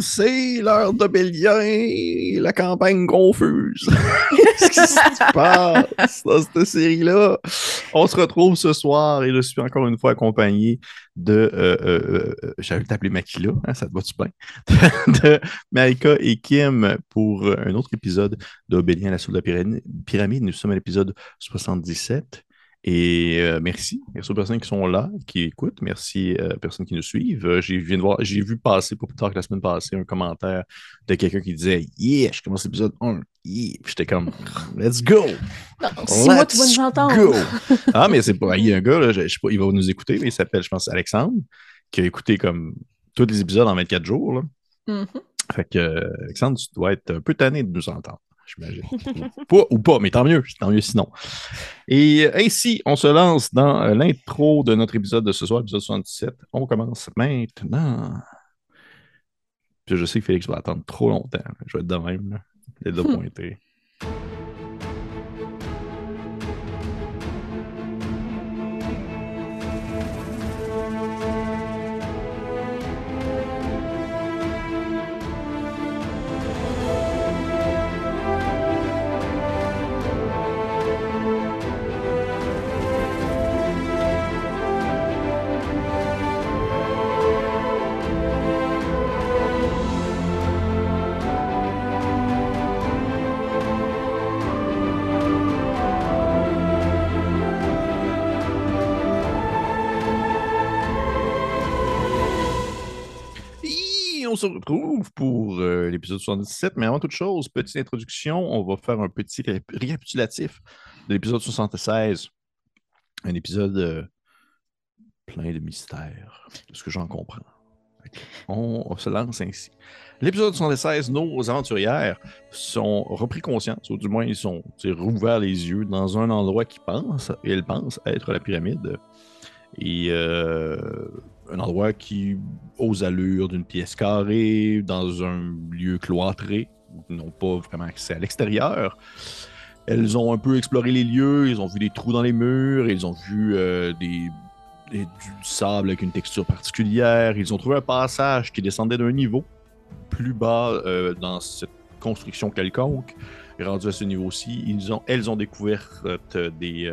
C'est l'heure d'Obélien, la campagne confuse. Qu'est-ce qui se passe dans cette série-là? On se retrouve ce soir et je suis encore une fois accompagné de. Euh, euh, euh J'avais t'appeler Makila, hein, ça te va-tu bien? de Marika et Kim pour un autre épisode d'Obélien, la soule de la pyramide. Nous sommes à l'épisode 77. Et euh, merci. Merci aux personnes qui sont là, qui écoutent. Merci euh, aux personnes qui nous suivent. Euh, j'ai, j'ai vu passer, pas plus tard que la semaine passée, un commentaire de quelqu'un qui disait Yeah, je commence l'épisode 1. Yeah. J'étais comme Let's go. Non, si moi, tu vas nous entendre. ah, mais c'est pas. Il y a un gars, là, je, sais pas, il va nous écouter, mais il s'appelle, je pense, Alexandre, qui a écouté comme tous les épisodes en 24 jours. Là. Mm-hmm. Fait que, Alexandre, tu dois être un peu tanné de nous entendre j'imagine. pas ou pas, mais tant mieux, tant mieux sinon. Et ainsi, on se lance dans euh, l'intro de notre épisode de ce soir, épisode 77. On commence maintenant. Puis je sais que Félix va attendre trop longtemps. Je vais être de même. Il est de pointer. L'épisode 77. Mais avant toute chose, petite introduction, on va faire un petit récapitulatif de l'épisode 76. Un épisode euh, plein de mystères, de ce que j'en comprends. On, se lance ainsi. L'épisode 76, nos aventurières sont repris conscience, ou du moins ils sont rouverts les yeux dans un endroit qu'ils pensent, et elles pensent être la pyramide. Et euh, un endroit qui, aux allures d'une pièce carrée, dans un lieu cloîtré, n'ont pas vraiment accès à l'extérieur. Elles ont un peu exploré les lieux, ils ont vu des trous dans les murs, ils ont vu euh, des, du sable avec une texture particulière, ils ont trouvé un passage qui descendait d'un niveau plus bas euh, dans cette construction quelconque. Rendu à ce niveau-ci, ils ont, elles ont découvert euh, des,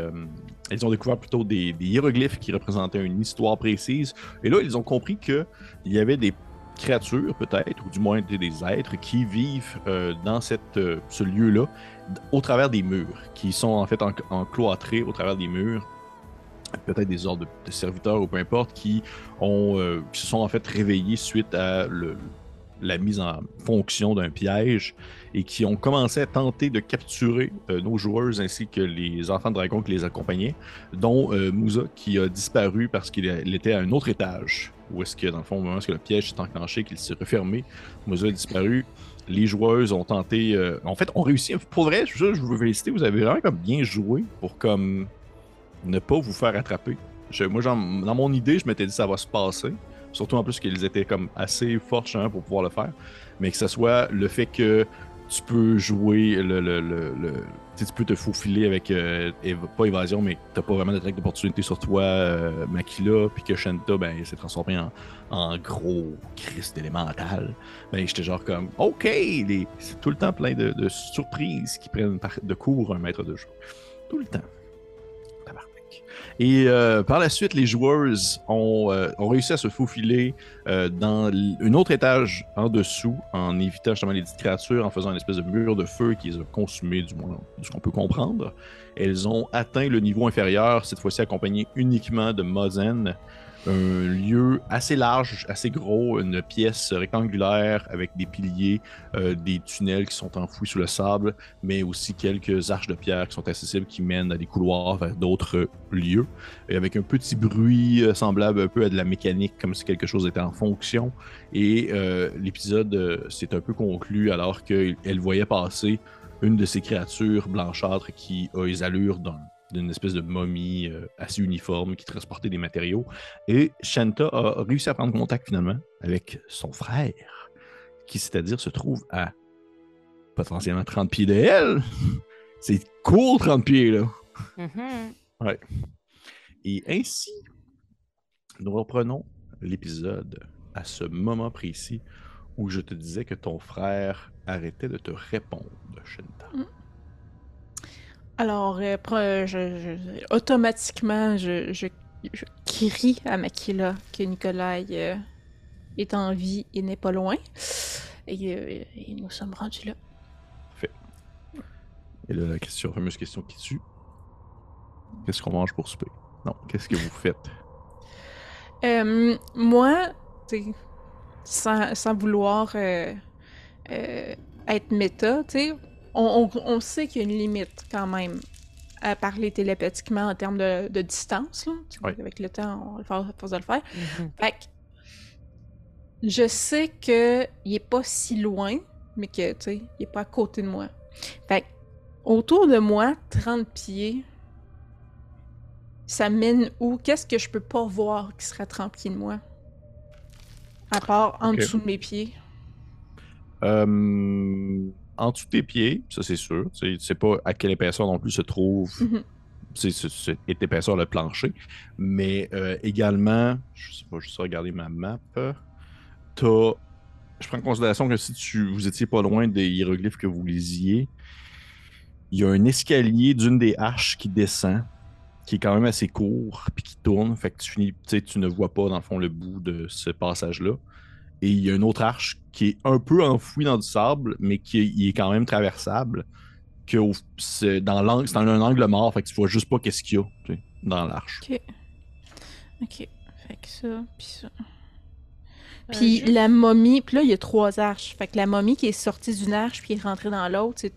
ils ont découvert plutôt des, hiéroglyphes qui représentaient une histoire précise. Et là, ils ont compris qu'il y avait des créatures, peut-être, ou du moins des êtres qui vivent euh, dans cette, euh, ce lieu-là, au travers des murs, qui sont en fait encloîtrés au travers des murs. Peut-être des ordres de, serviteurs ou peu importe, qui, ont, euh, qui se sont en fait réveillés suite à le, la mise en fonction d'un piège et qui ont commencé à tenter de capturer euh, nos joueurs ainsi que les enfants de dragon qui les accompagnaient, dont euh, qui a disparu parce qu'il était à un autre étage. Où est-ce que, dans le fond, au moment où le piège s'est enclenché, qu'il s'est refermé, Moussa a disparu. Les joueuses ont tenté. Euh, en fait, ont réussi. Pour vrai, je, je vous féliciter, vous avez vraiment bien joué pour comme ne pas vous faire attraper. moi, dans mon idée, je m'étais dit ça va se passer. Surtout en plus qu'ils étaient comme assez forts pour pouvoir le faire. Mais que ce soit le fait que tu peux jouer le. le, le, tu peux te faufiler avec. Euh, pas évasion, mais t'as pas vraiment d'attaque d'opportunité sur toi, euh, Makila, puis que Shanta, ben, s'est transformé en, en gros Christ élémental. Ben, j'étais genre comme, OK, c'est tout le temps plein de, de surprises qui prennent de cours un maître de jeu. Tout le temps. Et euh, par la suite, les joueurs ont, euh, ont réussi à se faufiler euh, dans un autre étage en dessous, en évitant justement les petites créatures, en faisant une espèce de mur de feu qui les a consumés, du moins de ce qu'on peut comprendre. Elles ont atteint le niveau inférieur, cette fois-ci accompagnées uniquement de Mozen, un lieu assez large, assez gros, une pièce rectangulaire avec des piliers, euh, des tunnels qui sont enfouis sous le sable, mais aussi quelques arches de pierre qui sont accessibles qui mènent à des couloirs vers d'autres lieux, et avec un petit bruit euh, semblable un peu à de la mécanique, comme si quelque chose était en fonction. Et euh, l'épisode s'est un peu conclu alors qu'elle voyait passer une de ces créatures blanchâtres qui a les allures d'un d'une espèce de momie euh, assez uniforme qui transportait des matériaux. Et Shanta a réussi à prendre contact finalement avec son frère, qui c'est-à-dire se trouve à potentiellement 30 pieds d'elle. C'est cool 30 pieds là. Mm-hmm. Ouais. Et ainsi, nous reprenons l'épisode à ce moment précis où je te disais que ton frère arrêtait de te répondre, Shinta. Mm. Alors, euh, je, automatiquement, je, je, crie à Makila que Nikolai euh, est en vie et n'est pas loin. Et, euh, et, nous sommes rendus là. Fait. Et là, la question, la fameuse question qui tue. Qu'est-ce qu'on mange pour souper? Non, qu'est-ce que vous faites? Euh, moi, sans, sans, vouloir être méta, on, on, on, sait qu'il y a une limite quand même à parler télépathiquement en termes de, de distance. Là, Avec le temps, on va force de le faire. Mm-hmm. Fait que, je sais qu'il est pas si loin, mais que, tu sais, il est pas à côté de moi. Fait que, autour de moi, 30 pieds, ça mène où? Qu'est-ce que je peux pas voir qui serait à 30 pieds de moi? À part en dessous de mes pieds. Euh, en dessous de tes pieds, ça c'est sûr. Tu sais pas à quelle épaisseur non plus se trouve mm cette épaisseur le plancher. Mais euh, également, je sais pas, juste regarder ma map. T'as. Je prends en considération que si tu, vous étiez pas loin des hiéroglyphes que vous lisiez, il y a un escalier d'une des arches qui descend qui est quand même assez court, puis qui tourne. Fait que tu finis, tu ne vois pas, dans le fond, le bout de ce passage-là. Et il y a une autre arche qui est un peu enfouie dans du sable, mais qui est, quand même traversable. Que c'est dans l'angle, c'est un angle mort, fait que tu vois juste pas qu'est-ce qu'il y a dans l'arche. Ok. Ok. Fait que ça, puis ça. Euh, puis la momie, puis là, il y a trois arches. Fait que la momie qui est sortie d'une arche puis est rentrée dans l'autre, c'est.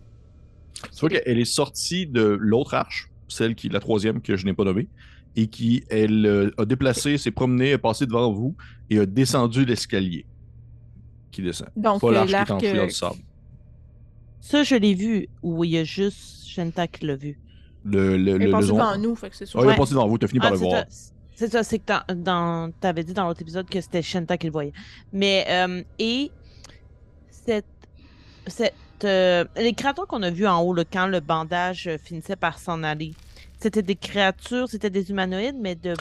Tu vois qu'elle est sortie de l'autre arche, celle qui est la troisième que je n'ai pas nommée, et qui, elle, euh, a déplacé, s'est promenée, est passée devant vous et a descendu l'escalier qui descend. Donc, pas l'arche qui est en euh, sable. Ça, je l'ai vu, ou il y a juste Shenta qui l'a vu. Le, le, il est passé devant nous, fait que c'est sûr. Ah, il est passé devant vous, t'as fini par ah, le voir. C'est ça, c'est que dans, t'avais dit dans l'autre épisode que c'était Shenta qui le voyait. Mais, euh, et cette, cette euh, les créatures qu'on a vues en haut, quand le bandage euh, finissait par s'en aller, c'était des créatures, c'était des humanoïdes, mais de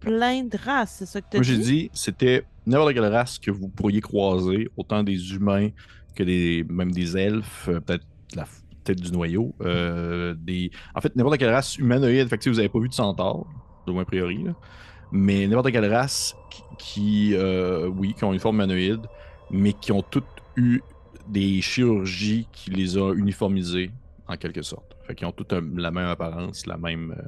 plein de races, c'est ça que tu as dit? Moi, j'ai dit, c'était n'importe quelle race que vous pourriez croiser, autant des humains que des, même des elfes, euh, peut-être la tête du noyau. des... En fait, n'importe quelle race humanoïde, fait vous n'avez pas vu de centaure, de moins a priori, mais n'importe quelle race qui, oui, qui ont une forme humanoïde, mais qui ont toutes eu des chirurgies qui les ont uniformisés, en quelque sorte. Fait qu'ils ont toutes la même apparence, la même. Euh,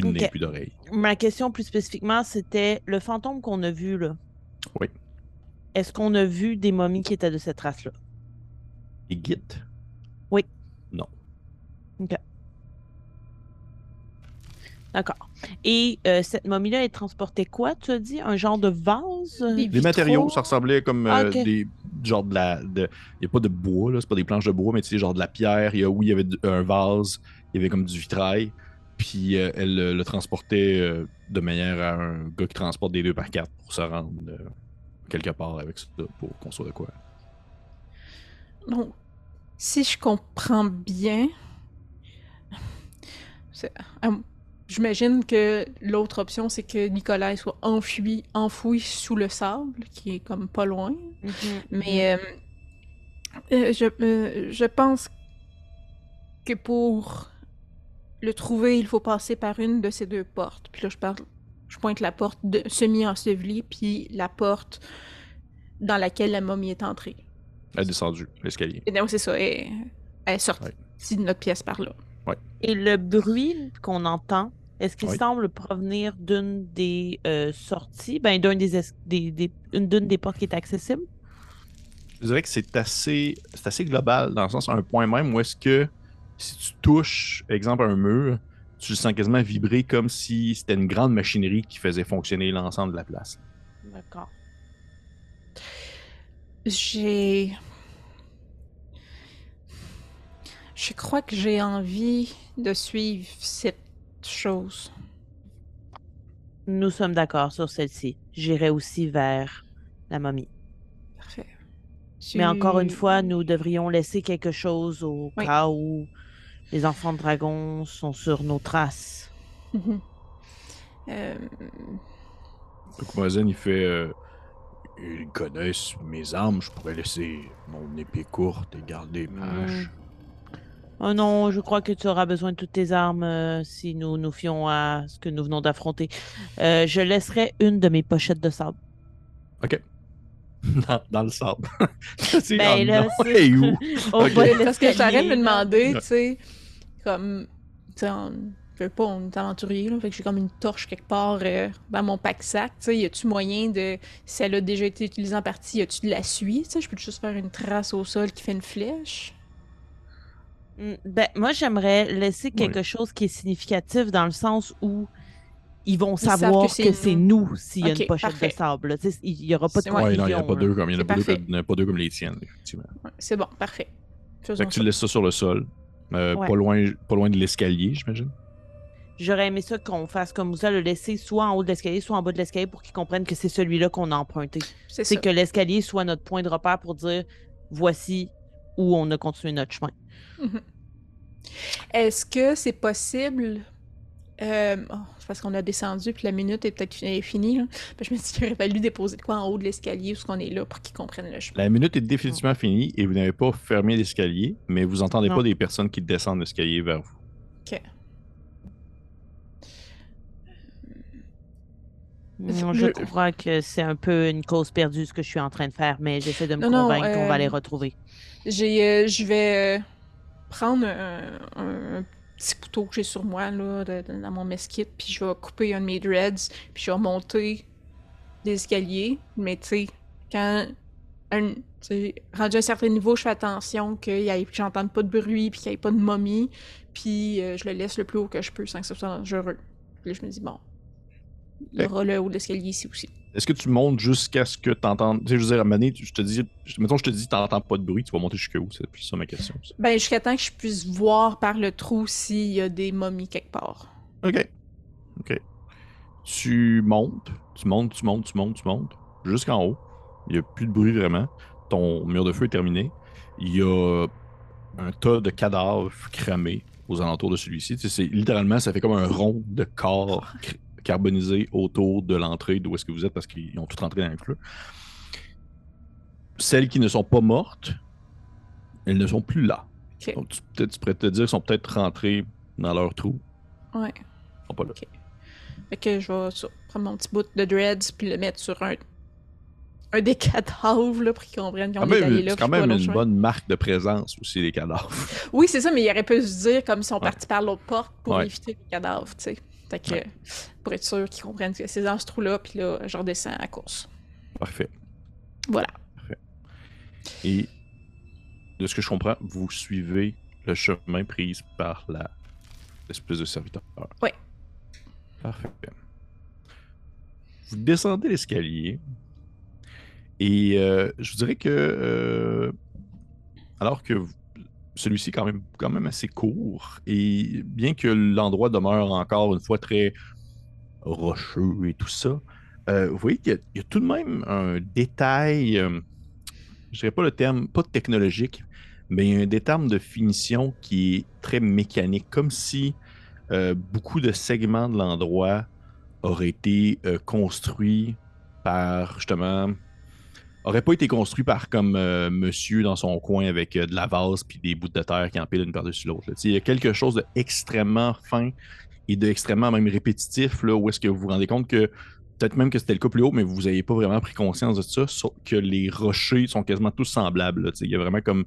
plus de nez, plus d'oreilles. Ma question plus spécifiquement, c'était le fantôme qu'on a vu, là. Oui. Est-ce qu'on a vu des momies qui étaient de cette race-là? Des guides? Oui. Non. OK. D'accord. Et euh, cette momie-là, elle transportait quoi, tu as dit? Un genre de vase? Des, matériaux, ça ressemblait comme euh, des. Genre de la. Il n'y a pas de bois, là, c'est pas des planches de bois, mais tu sais, genre de la pierre. Il y a, oui, il y avait un vase, il y avait comme du vitrail. Puis euh, elle le transportait de manière à un gars qui transporte des deux par quatre pour se rendre quelque part avec ça, pour qu'on soit de quoi. Donc, si je comprends bien. J'imagine que l'autre option, c'est que Nicolas soit enfoui, enfoui sous le sable, qui est comme pas loin. Mm-hmm. Mais euh, euh, je, euh, je pense que pour le trouver, il faut passer par une de ces deux portes. Puis là, je parle, je pointe la porte semi-ensevelie, puis la porte dans laquelle la momie est entrée. Elle est descendue l'escalier. c'est ça. Elle, est sortie de notre pièce par là. Et le bruit qu'on entend, est-ce qu'il semble provenir d'une des euh, sorties, ben, d'une des, des, des, portes qui est accessible? Je dirais que c'est assez, assez global, dans le sens, à un point même où est-ce que si tu touches, exemple, un mur, tu le sens quasiment vibrer comme si c'était une grande machinerie qui faisait fonctionner l'ensemble de la place. D'accord. J'ai je crois que j'ai envie de suivre cette chose. Nous sommes d'accord sur celle-ci. J'irai aussi vers la momie. Parfait. Mais encore une fois, nous devrions laisser quelque chose au cas où les enfants de dragon sont sur nos traces. Mhm. euh... Donc, il fait. Euh, Ils connaissent mes armes, je pourrais laisser mon épée courte et garder ma Hmm. hache. Oh non, je crois que tu auras besoin de toutes tes armes euh, si nous nous fions à ce que nous venons d'affronter. Euh, je laisserai une de mes pochettes de sable. Ok. Dans, dans le sable. C'est- Ben, oh là, non, c'est- où? Au Ok. bas de Parce que j'arrête de me demander, tu sais, comme, tu sais, on je veux pas, on est aventurier, là, fait que j'ai comme une torche quelque part euh, dans mon pack-sac, tu sais, y a-tu moyen de, si elle a déjà été utilisée en partie, y a-tu de la suie, tu sais, je peux juste faire une trace au sol qui fait une flèche? Mm, Ben, moi, j'aimerais laisser quelque chose qui est significatif dans le sens où ils vont savoir que c'est nous. s'il y a une pochette parfait. de sable. Il n'y aura pas de non, il n'y en a confusion, pas deux comme, il y en a C'est pas deux, parfait. comme- il y en a pas deux comme les tiennes, effectivement. Ouais, c'est bon, parfait. Faisons Fait que tu laisses ça sur le sol. euh, Ouais. pas, loin, pas loin de l'escalier, j'imagine. J'aurais aimé ça qu'on fasse comme ça, le laisser soit en haut de l'escalier, soit en bas de l'escalier pour qu'ils comprennent que c'est celui-là qu'on a emprunté. C'est que l'escalier soit notre point de repère pour dire voici où on a continué notre chemin. Est-ce que c'est possible... Euh, oh, c'est parce qu'on a descendu puis la minute est peut-être fi- finie. Là. Je me suis dit qu'il aurait fallu déposer de quoi en haut de l'escalier où ce qu'on est là pour qu'ils comprennent le chemin. La minute est définitivement finie et vous n'avez pas fermé l'escalier, mais vous entendez Non. pas des personnes qui descendent l'escalier vers vous. Ok. Non, Je- je crois que c'est un peu une cause perdue ce que je suis en train de faire, mais j'essaie de me Non, convaincre qu'on va euh, les retrouver. J'ai, euh, je vais prendre un, un- un petit couteau que j'ai sur moi là, de- de- dans mon mesquite, puis je vais couper un de mes dreads, puis je vais monter des escaliers. Mais tu sais, quand un, rendu à un certain niveau, je fais attention que j'entende pas de bruit, puis qu'il n'y ait pas de momie, puis euh, je le laisse le plus haut que je peux sans que ce soit dangereux. Puis là, je me dis bon, il y aura le haut de l'escalier ici aussi. Est-ce que tu montes jusqu'à ce que tu entends. Tu sais, je veux dire, à donné, je te dis. Mettons, je te dis, t'entends pas de bruit, tu vas monter jusqu'où C'est plus ça ma question. ça. Ben jusqu'à temps que je puisse voir par le trou s'il y a des momies quelque part. Ok. Ok. Tu montes, tu montes, tu montes, tu montes, tu montes, jusqu'en haut. Il n'y a plus de bruit vraiment. Ton mur de feu est terminé. Il y a un tas de cadavres cramés aux alentours de celui-ci. Tu sais, littéralement, ça fait comme un rond de corps cr- carbonisé autour de l'entrée d'où est-ce que vous êtes parce qu'ils ont tout rentré dans le feu. Celles qui ne sont pas mortes, elles ne sont plus là. Ok. Donc, tu, peut-être- tu pourrais te dire qu'elles sont peut-être rentrées dans leur trou. Ouais. Sont pas là. Fait que je vais prendre mon petit bout de dreads puis le mettre sur un, un des cadavres là, pour qu'ils comprennent qu'on Ah, est allé là. c'est quand même une chemin. bonne marque de présence aussi, les cadavres. Oui, c'est ça, mais il aurait pu se dire comme ils sont Ouais. partis par l'autre porte pour Ouais. éviter les cadavres, tu sais. Fait que, Ouais. pour être sûr qu'ils comprennent que c'est dans ce trou-là, puis là, je redescends à la course. Parfait. Voilà. Et de ce que je comprends, vous suivez le chemin pris par la l'espèce de serviteur. Ouais. Parfait. Vous descendez l'escalier et euh, je vous dirais que euh, alors que vous- celui-ci quand même, quand même assez court. Et bien que l'endroit demeure encore une fois très rocheux et tout ça, euh, vous voyez qu'il y a- tout de même un détail, euh, je dirais pas le terme, pas technologique, mais il y un détail de finition qui est très mécanique, comme si euh, beaucoup de segments de l'endroit auraient été euh, construits par justement aurait pas été construit par comme euh, monsieur dans son coin avec euh, de la vase puis des bouts de terre qui empilent une par-dessus l'autre. Il y a quelque chose d'extrêmement fin et d'extrêmement même répétitif là, où est-ce que vous vous rendez compte que peut-être même que c'était le cas plus haut, mais vous n'avez pas vraiment pris conscience de ça, sauf que les rochers sont quasiment tous semblables. Il y a vraiment comme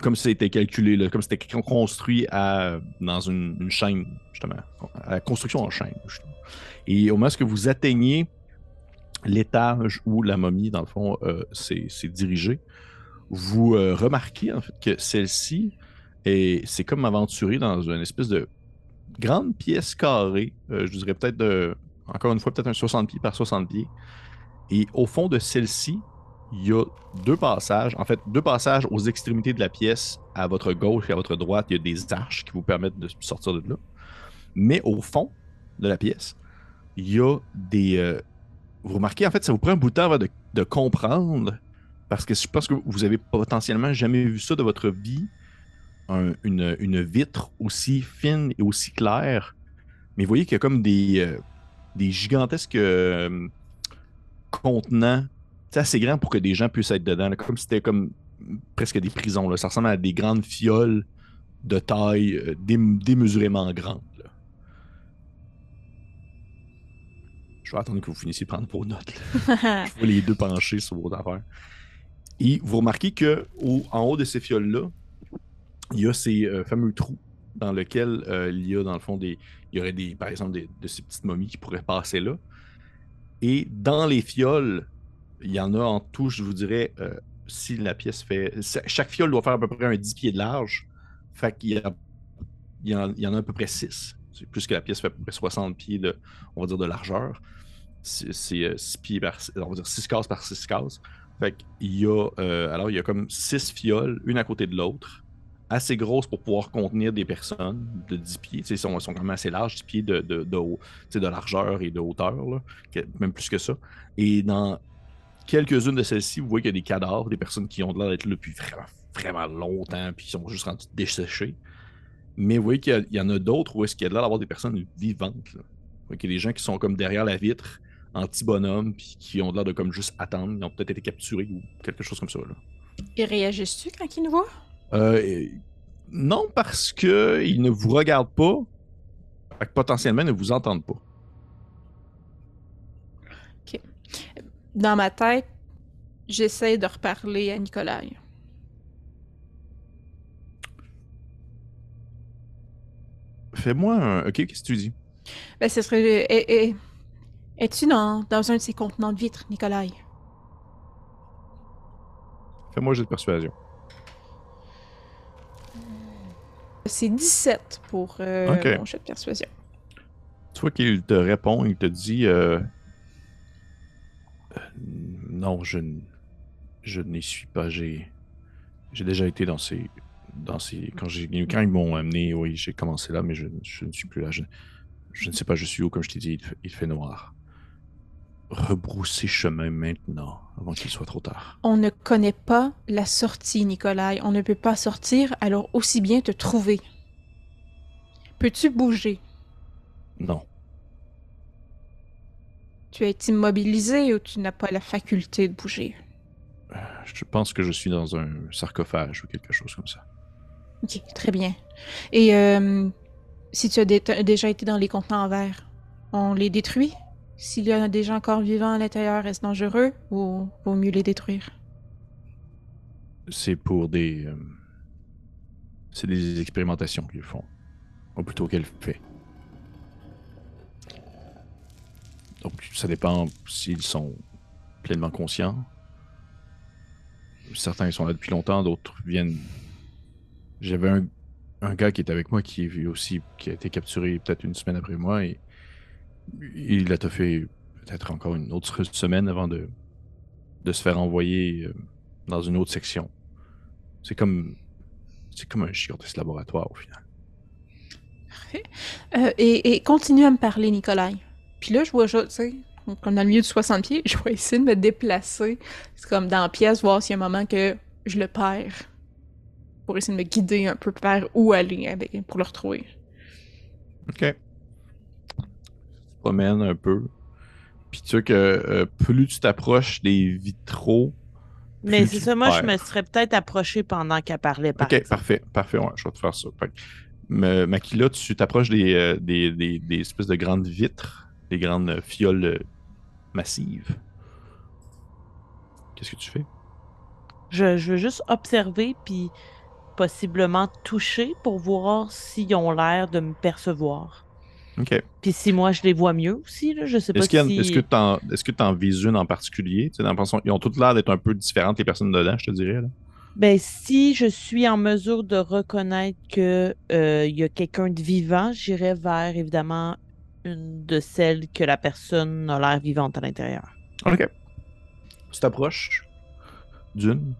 comme si c'était calculé, là, comme si c'était con- construit à, dans une, une chaîne, justement, à la construction en chaîne. justement. Et au moment où vous atteignez l'étage où la momie, dans le fond, euh, s'est dirigée, vous euh, remarquez en fait que celle-ci est c'est comme aventurée dans une espèce de grande pièce carrée, euh, je dirais peut-être de, encore une fois, peut-être un 60 pieds par 60 pieds. Et au fond de celle-ci, il y a deux passages, en fait, deux passages aux extrémités de la pièce, à votre gauche et à votre droite, il y a des arches qui vous permettent de sortir de là. Mais au fond de la pièce, il y a des. Vous remarquez, en fait, ça vous prend un bout de temps de, comprendre, parce que je pense que vous avez potentiellement jamais vu ça de votre vie, un- une, vitre aussi fine et aussi claire. Mais vous voyez qu'il y a comme des, euh, des gigantesques euh, contenants c'est assez grand pour que des gens puissent être dedans. comme si c'était comme presque des prisons. Ça ressemble à des grandes fioles de taille euh, dém- démesurément grande. Je vais attendre que vous finissiez de prendre vos notes. Je vois les deux penchés sur vos affaires. Et vous remarquez que au- en haut de ces fioles-là, il y a ces euh, fameux trous dans lesquels euh, il y a, dans le fond, des. Il y aurait des, par exemple, des- de ces petites momies qui pourraient passer là. Et dans les fioles, il y en a en tout, je vous dirais, euh, si la pièce fait. Chaque fiole doit faire à peu près un 10 pieds de large. Fait qu'il y, a- il y en a à peu près 6. Plus que la pièce fait à peu près 60 pieds de, on va dire, de largeur. C'est 6 pieds par. On va dire 6 cases par 6 cases. Fait qu'il y a. euh, alors, il y a comme 6 fioles, une à côté de l'autre, assez grosses pour pouvoir contenir des personnes de 10 pieds. Ils sont, sont quand même assez larges, 10 pieds de, de, de, de largeur et de hauteur, même plus que ça. Et dans quelques-unes de celles-ci, vous voyez qu'il y a des cadavres, des personnes qui ont l'air d'être là depuis vraiment, vraiment longtemps, puis qui sont juste rendus desséchés. Mais vous voyez qu'il y en a d'autres où est-ce qu'il y a l'air d'avoir des personnes vivantes. Là. Vous voyez qu'il y a des gens qui sont comme derrière la vitre, en petit bonhomme, puis qui ont l'air de comme juste attendre. Ils ont peut-être été capturés ou quelque chose comme ça. Là. Et réagis-tu quand il nous voit? Euh, non, parce que ils ne vous regardent pas. Fait que potentiellement, ils ne vous entendent pas. Dans ma tête, j'essaie de reparler à Nicolai. Fais-moi un. Ok, qu'est-ce que tu dis? Ben, ce serait. eh, eh, Es-tu dans, dans un de ces contenants de vitres, Nicolai? Fais-moi un jet de persuasion. C'est 17 pour euh, mon jet de persuasion. Tu vois qu'il te répond, il te dit euh, euh, Non, je, je n'y suis pas. J'ai, j'ai déjà été dans ces. Dans ces quand, ils m'ont amené, oui, j'ai commencé là, mais je, je ne suis plus là. Je, je ne sais pas, je suis où, comme je t'ai dit, il fait, il fait noir. Rebrousser chemin maintenant, avant qu'il soit trop tard. On ne connaît pas la sortie, Nicolai. On ne peut pas sortir, alors aussi bien te trouver. Peux-tu bouger? Non, Tu es immobilisé ou tu n'as pas la faculté de bouger? je pense que je suis dans un sarcophage ou quelque chose comme ça. Ok, très bien. Et euh, si tu as dé- déjà été dans les contenants en verre, on les détruit? S'il y a des gens encore vivants à l'intérieur, est-ce dangereux ou vaut mieux les détruire? C'est pour des. euh, c'est des expérimentations qu'ils font. Ou plutôt qu'elle fait. Donc, ça dépend s'ils sont pleinement conscients. Certains sont là depuis longtemps, d'autres viennent. J'avais un, gars qui était avec moi qui aussi, qui a été capturé peut-être une semaine après moi et il a fait peut-être encore une autre semaine avant de, de se faire envoyer euh, dans une autre section. C'est comme. C'est comme un gigantesque laboratoire au final. Euh, et, continue à me parler, Nicolai. Puis là, je vois, tu sais, comme dans le milieu du 60 pieds, je vais essayer de me déplacer. C'est comme dans la pièce, voir s'il y a un moment que je le perds. Pour essayer de me guider un peu vers où aller avec, pour le retrouver. Ok. Tu te promènes un peu. Puis tu vois que euh, plus tu t'approches des vitraux. Mais c'est ça, moi, je me serais peut-être approché pendant qu'elle parlait. Par Ok, exemple. parfait, parfait, ouais, je vais te faire ça. Fait que, Makila, tu t'approches des, euh, des, des, des espèces de grandes vitres, des grandes fioles massives. Qu'est-ce que tu fais? Je, je veux juste observer, puis possiblement toucher pour voir s'ils ont l'air de me percevoir. Ok. Puis si moi, je les vois mieux aussi, là, je sais pas Est-ce qu'il si... est-ce que tu en, t'en vises une en particulier? Dans le sens- ils ont toutes l'air d'être un peu différentes, les personnes dedans, je te dirais. Là. Ben, si je suis en mesure de reconnaître que euh, y a quelqu'un de vivant, j'irai vers, évidemment, une de celles que la personne a l'air vivante à l'intérieur. Ok. Tu t'approches d'une,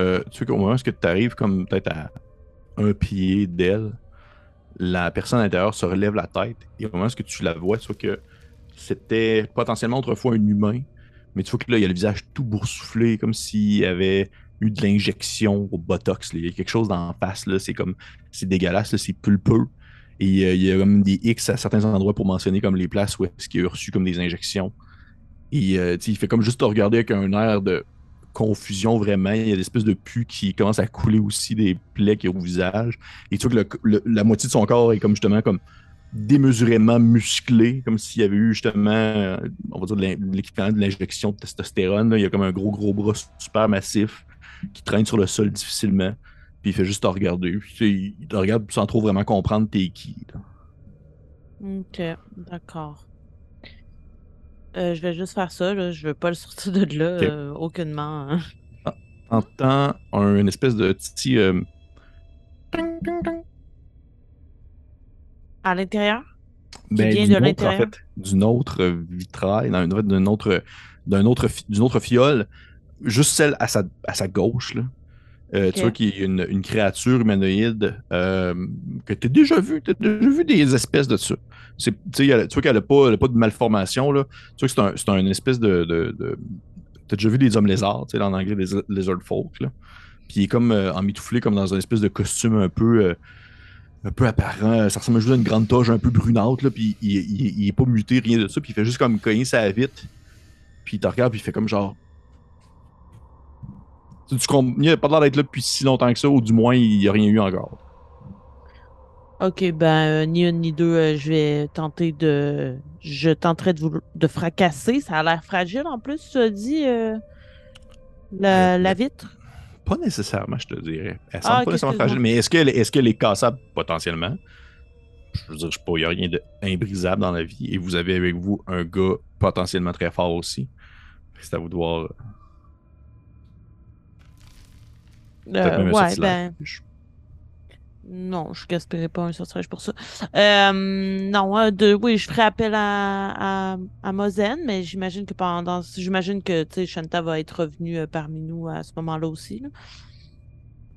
euh, tu sais qu'au moment où tu arrives comme peut-être à un pied d'elle, la personne à l'intérieur se relève la tête, et au moment où tu la vois, tu vois que c'était potentiellement autrefois un humain, mais tu vois que là, il y a le visage tout boursouflé, comme s'il avait eu de l'injection au botox. Il y a quelque chose dans la face, là, c'est comme, c'est dégueulasse, c'est pulpeux. Et euh, il y a comme des X à certains endroits pour mentionner comme les places où est-ce qu'il a reçu comme des injections. Et euh, il fait comme juste te regarder avec un air de confusion vraiment. Il y a des espèces de pu qui commencent à couler aussi des plaies qu'il y a au visage. Et tu vois que le- la moitié de son corps est comme justement comme démesurément musclé, comme s'il y avait eu justement, euh, on va dire, l'équivalent de l'injection de testostérone. Il y a comme un gros, gros bras super massif qui traîne sur le sol difficilement. Puis il fait juste te regarder. Puis, il te regarde sans trop vraiment comprendre t'es qui. Ok, d'accord. Euh, je vais juste faire ça, là. Je veux pas le sortir de là, euh, aucunement. hein. T'entends un, une espèce de petit. euh. À l'intérieur? Ben, vient d'une de en l'intérieur? fait, d'une autre vitrail, dans une- en fait, d'une autre, autre, d'une autre fiole, juste celle à sa, à sa gauche, là. Euh. Tu vois qu'il y a une, une créature humanoïde euh, que tu as déjà vu. Tu as déjà vu des espèces de ça. C'est- tu vois qu'elle n'a pas, pas de malformation. Là. Tu vois que c'est un, c'est un espèce de. de, tu as déjà vu des hommes lézards, tu sais, en anglais, des lizard folk. Là. Puis il est comme euh, emmitouflé comme dans un espèce de costume un peu. euh, un peu apparent, ça ressemble juste à une grande toge un peu brunâtre, là, puis il, il, il est pas muté, rien de ça, puis il fait juste comme cogner sa vitre, puis il te regarde, puis il fait comme genre. Tu, tu il a pas l'air d'être là depuis si longtemps que ça, ou du moins il n'y a rien eu encore. Ok, ben, euh, ni une ni deux, euh, je vais tenter de. Je tenterai de vous de fracasser. Ça a l'air fragile en plus, tu as dit, euh, la, la vitre? Pas nécessairement, je te dirais. Elle semble Ah, pas ok, nécessairement fragile, mais est-ce qu'elle est, qu'elle est cassable potentiellement? Je veux dire, je sais pas, il n'y a rien d'imbrisable dans la vie, et vous avez avec vous un gars potentiellement très fort aussi. C'est à vous de voir. Peut-être Euh, même un ouais, sortilège. ben. Non, je gaspillerai pas un sortilège pour ça. Euh, non, de, oui, je ferai appel à, à, à Mozen, mais j'imagine que pendant. J'imagine que tu sais, Shanta va être revenue euh, parmi nous à ce moment-là aussi. là.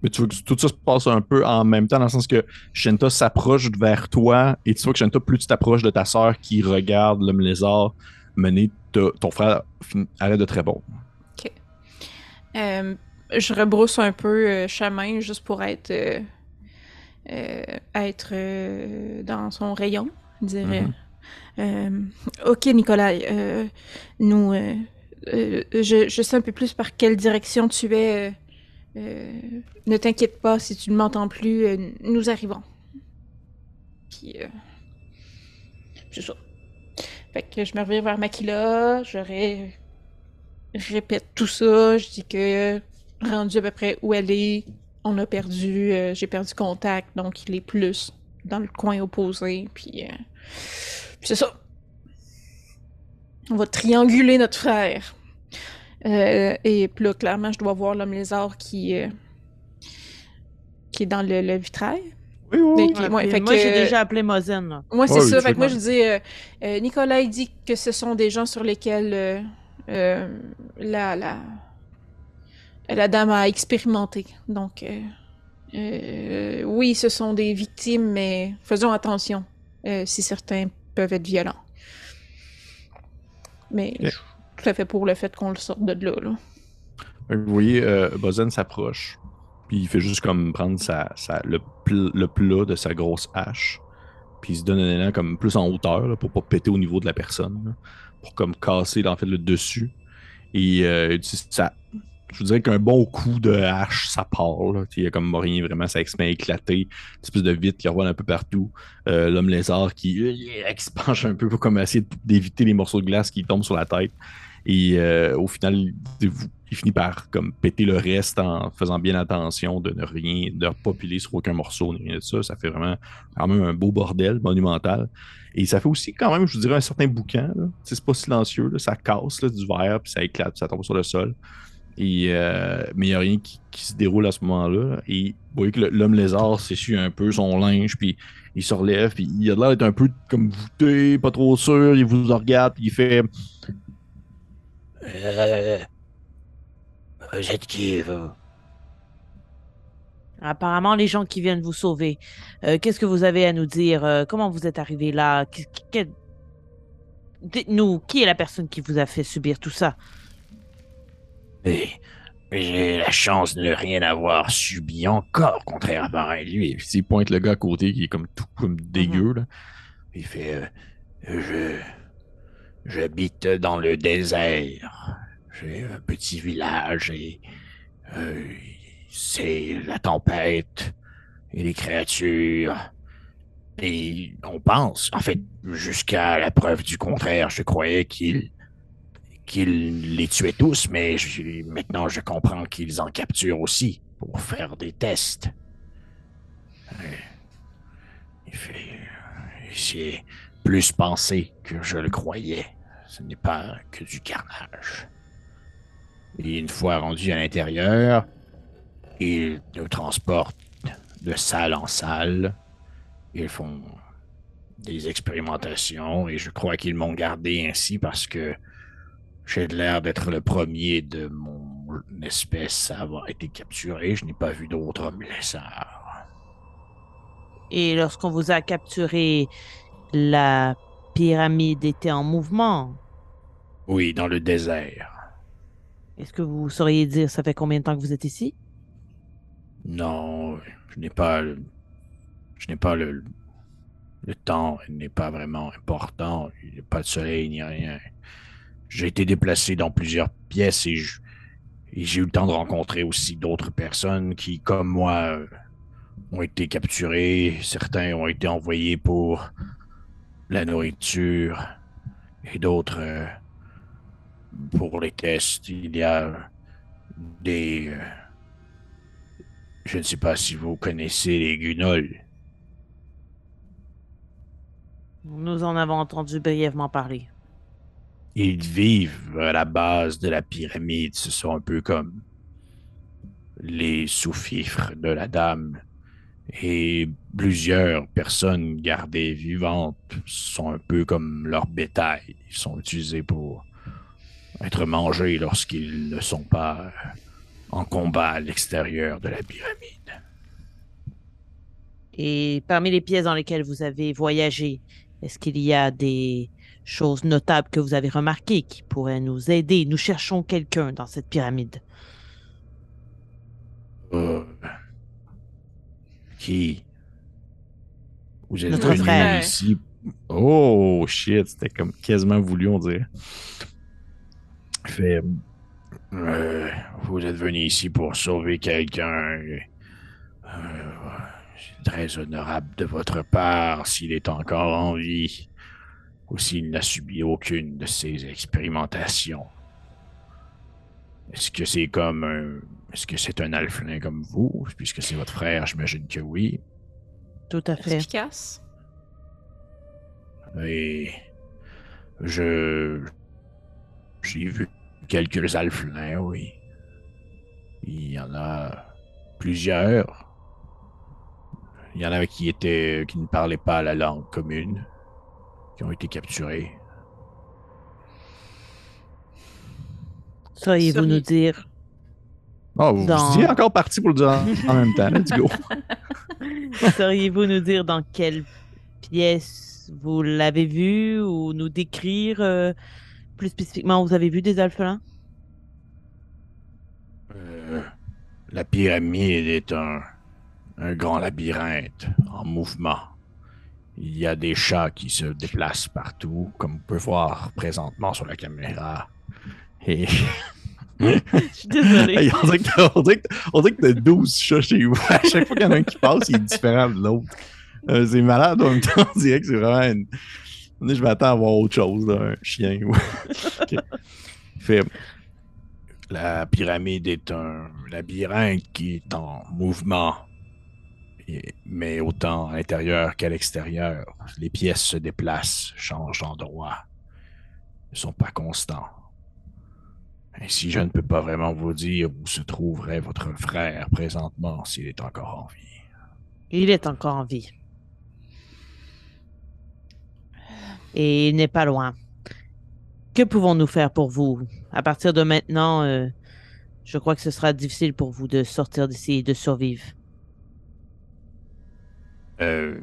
Mais tu vois que tout ça se passe un peu en même temps, dans le sens que Shenta s'approche vers toi, et tu vois que Shenta, plus tu t'approches de ta sœur qui regarde l'homme lézard mener, ton frère arrête de très bon. Euh, je rebrousse un peu euh, chemin juste pour être, euh, euh, être dans son rayon, je dirais. Mhm. Ok, Nicolas, nous, euh, je, je sais un peu plus par quelle direction tu es. euh, euh, ne t'inquiète pas si tu ne m'entends plus, nous arrivons. Puis, c'est ça. Fait que je me reviens vers Makila, je ré- répète tout ça, je dis que rendu à peu près où elle est, on a perdu, euh, j'ai perdu contact, donc il est plus dans le coin opposé, puis, euh, puis c'est ça. On va trianguler notre frère. Euh, et puis là, clairement, je dois voir l'homme lézard qui, euh, qui est dans le, le vitrail. Oui, oui, Mais oui. qui- Ouais, ouais, puis fait moi, j'ai déjà appelé Mozen. là. Moi, c'est Ouais, oui, ça. Fait que moi, je dis, euh, euh, Nicolas, il dit que ce sont des gens sur lesquels euh, euh, la, la, la dame a expérimenté. Donc, euh, euh, oui, ce sont des victimes, mais faisons attention euh, si certains peuvent être violents. Mais je suis tout à fait pour le fait qu'on le sorte de là. là. Vous voyez, euh, Bozen s'approche, puis il fait juste comme prendre sa, sa- le, pl- le plat de sa grosse hache, puis il se donne un élan comme plus en hauteur là, pour pas péter au niveau de la personne, là, pour comme casser en fait le dessus. Et euh, sais, ça, je vous dirais qu'un bon coup de hache, ça part. Il y a comme rien vraiment, ça se éclater, une espèce de vitre qui revole un peu partout. Euh, L'homme lézard qui, euh, se penche un peu pour comme essayer d'éviter les morceaux de glace qui tombent sur la tête. Et euh, au final, il, finit par comme péter le reste en faisant bien attention de ne rien, de ne pas piler sur aucun morceau ni rien de ça. Ça fait vraiment quand même un beau bordel monumental. Et ça fait aussi quand même, je vous dirais, un certain boucan. C'est pas silencieux, ça casse du verre, puis ça éclate, puis ça tombe sur le sol. Et, euh, mais il n'y a rien qui, qui se déroule à ce moment-là. Et vous voyez que l'homme lézard s'essuie un peu son linge, puis il se relève, puis il a l'air d'être un peu comme voûté, pas trop sûr. Il vous regarde, puis il fait Euh, vous êtes qui, vous? Apparemment, les gens qui viennent vous sauver. Euh, Qu'est-ce que vous avez à nous dire? Euh, comment vous êtes arrivé là? Dites-nous, qui est la personne qui vous a fait subir tout ça? Mais j'ai la chance de ne rien avoir subi encore, contrairement à lui. Puis il pointe le gars à côté qui est comme tout comme dégueu. là. Il fait. euh, je. J'habite dans le désert. J'ai un petit village et euh, c'est la tempête et les créatures. Et on pense, en fait, jusqu'à la preuve du contraire, je croyais qu'ils qu'ils les tuaient tous, mais maintenant je comprends qu'ils en capturent aussi pour faire des tests. Euh, il fait, c'est plus pensé que je le croyais. Ce n'est pas que du carnage. Et une fois rendus à l'intérieur, ils nous transportent de salle en salle. Ils font des expérimentations et je crois qu'ils m'ont gardé ainsi parce que j'ai l'air d'être le premier de mon espèce à avoir été capturé. Je n'ai pas vu d'autres hommes. Et lorsqu'on vous a capturé, la pyramide était en mouvement? Oui, dans le désert. Est-ce que vous sauriez dire ça fait combien de temps que vous êtes ici? Non, je n'ai pas le, je n'ai pas le, le temps, il n'est pas vraiment important. Il n'y a pas de soleil ni rien. J'ai été déplacé dans plusieurs pièces et j'ai eu le temps de rencontrer aussi d'autres personnes qui, comme moi, euh, ont été capturées. Certains ont été envoyés pour la nourriture et d'autres euh, pour les tests. Il y a des... euh, je ne sais pas si vous connaissez les gunols. Nous en avons entendu brièvement parler. Ils vivent à la base de la pyramide. Ce sont un peu comme les sous-fifres de la dame. Et plusieurs personnes gardées vivantes sont un peu comme leur bétail. Ils sont utilisés pour être mangés lorsqu'ils ne sont pas en combat à l'extérieur de la pyramide. Et parmi les pièces dans lesquelles vous avez voyagé, est-ce qu'il y a des choses notables que vous avez remarquées qui pourraient nous aider? Nous cherchons quelqu'un dans cette pyramide. Euh, qui? Vous êtes Notre venu frère. ici Oh shit, c'était comme quasiment voulu, on dirait. fait euh, vous êtes venu ici pour sauver quelqu'un. Euh, c'est très honorable de votre part s'il est encore en vie ou s'il n'a subi aucune de ces expérimentations. Est-ce que c'est comme un. Est-ce que c'est un alphelin comme vous? Puisque c'est votre frère, j'imagine que oui. Tout à fait. Efficace. Et je j'ai vu quelques alphelins, oui. Il y en a plusieurs. Il y en avait qui étaient qui ne parlaient pas la langue commune, qui ont été capturés. Sauriez-vous Sauriez- nous dire, Oh, vous, Dans- vous étiez encore parti pour le dire en, en même temps. Let's go. sauriez-vous nous dire dans quelle pièce vous l'avez vu ou nous décrire euh, plus spécifiquement où vous avez vu des alphelins? Euh, la pyramide est un, un grand labyrinthe en mouvement. Il y a des chats qui se déplacent partout, comme on peut voir présentement sur la caméra. Et Je suis désolée. Hey, on dirait que- t'as 12 chats chez vous. À chaque fois qu'il y en a un qui passe, il est différent de l'autre. Euh, c'est malade en même temps. On dirait que c'est vraiment une. Je m'attends à voir autre chose, là, un chien. Fait, La pyramide est un labyrinthe qui est en mouvement, mais autant à l'intérieur qu'à l'extérieur. Les pièces se déplacent, changent d'endroit, ne sont pas constants. Ainsi, je ne peux pas vraiment vous dire où se trouverait votre frère présentement s'il est encore en vie. Il est encore en vie. Et il n'est pas loin. Que pouvons-nous faire pour vous? À partir de maintenant, euh, je crois que ce sera difficile pour vous de sortir d'ici et de survivre. Euh,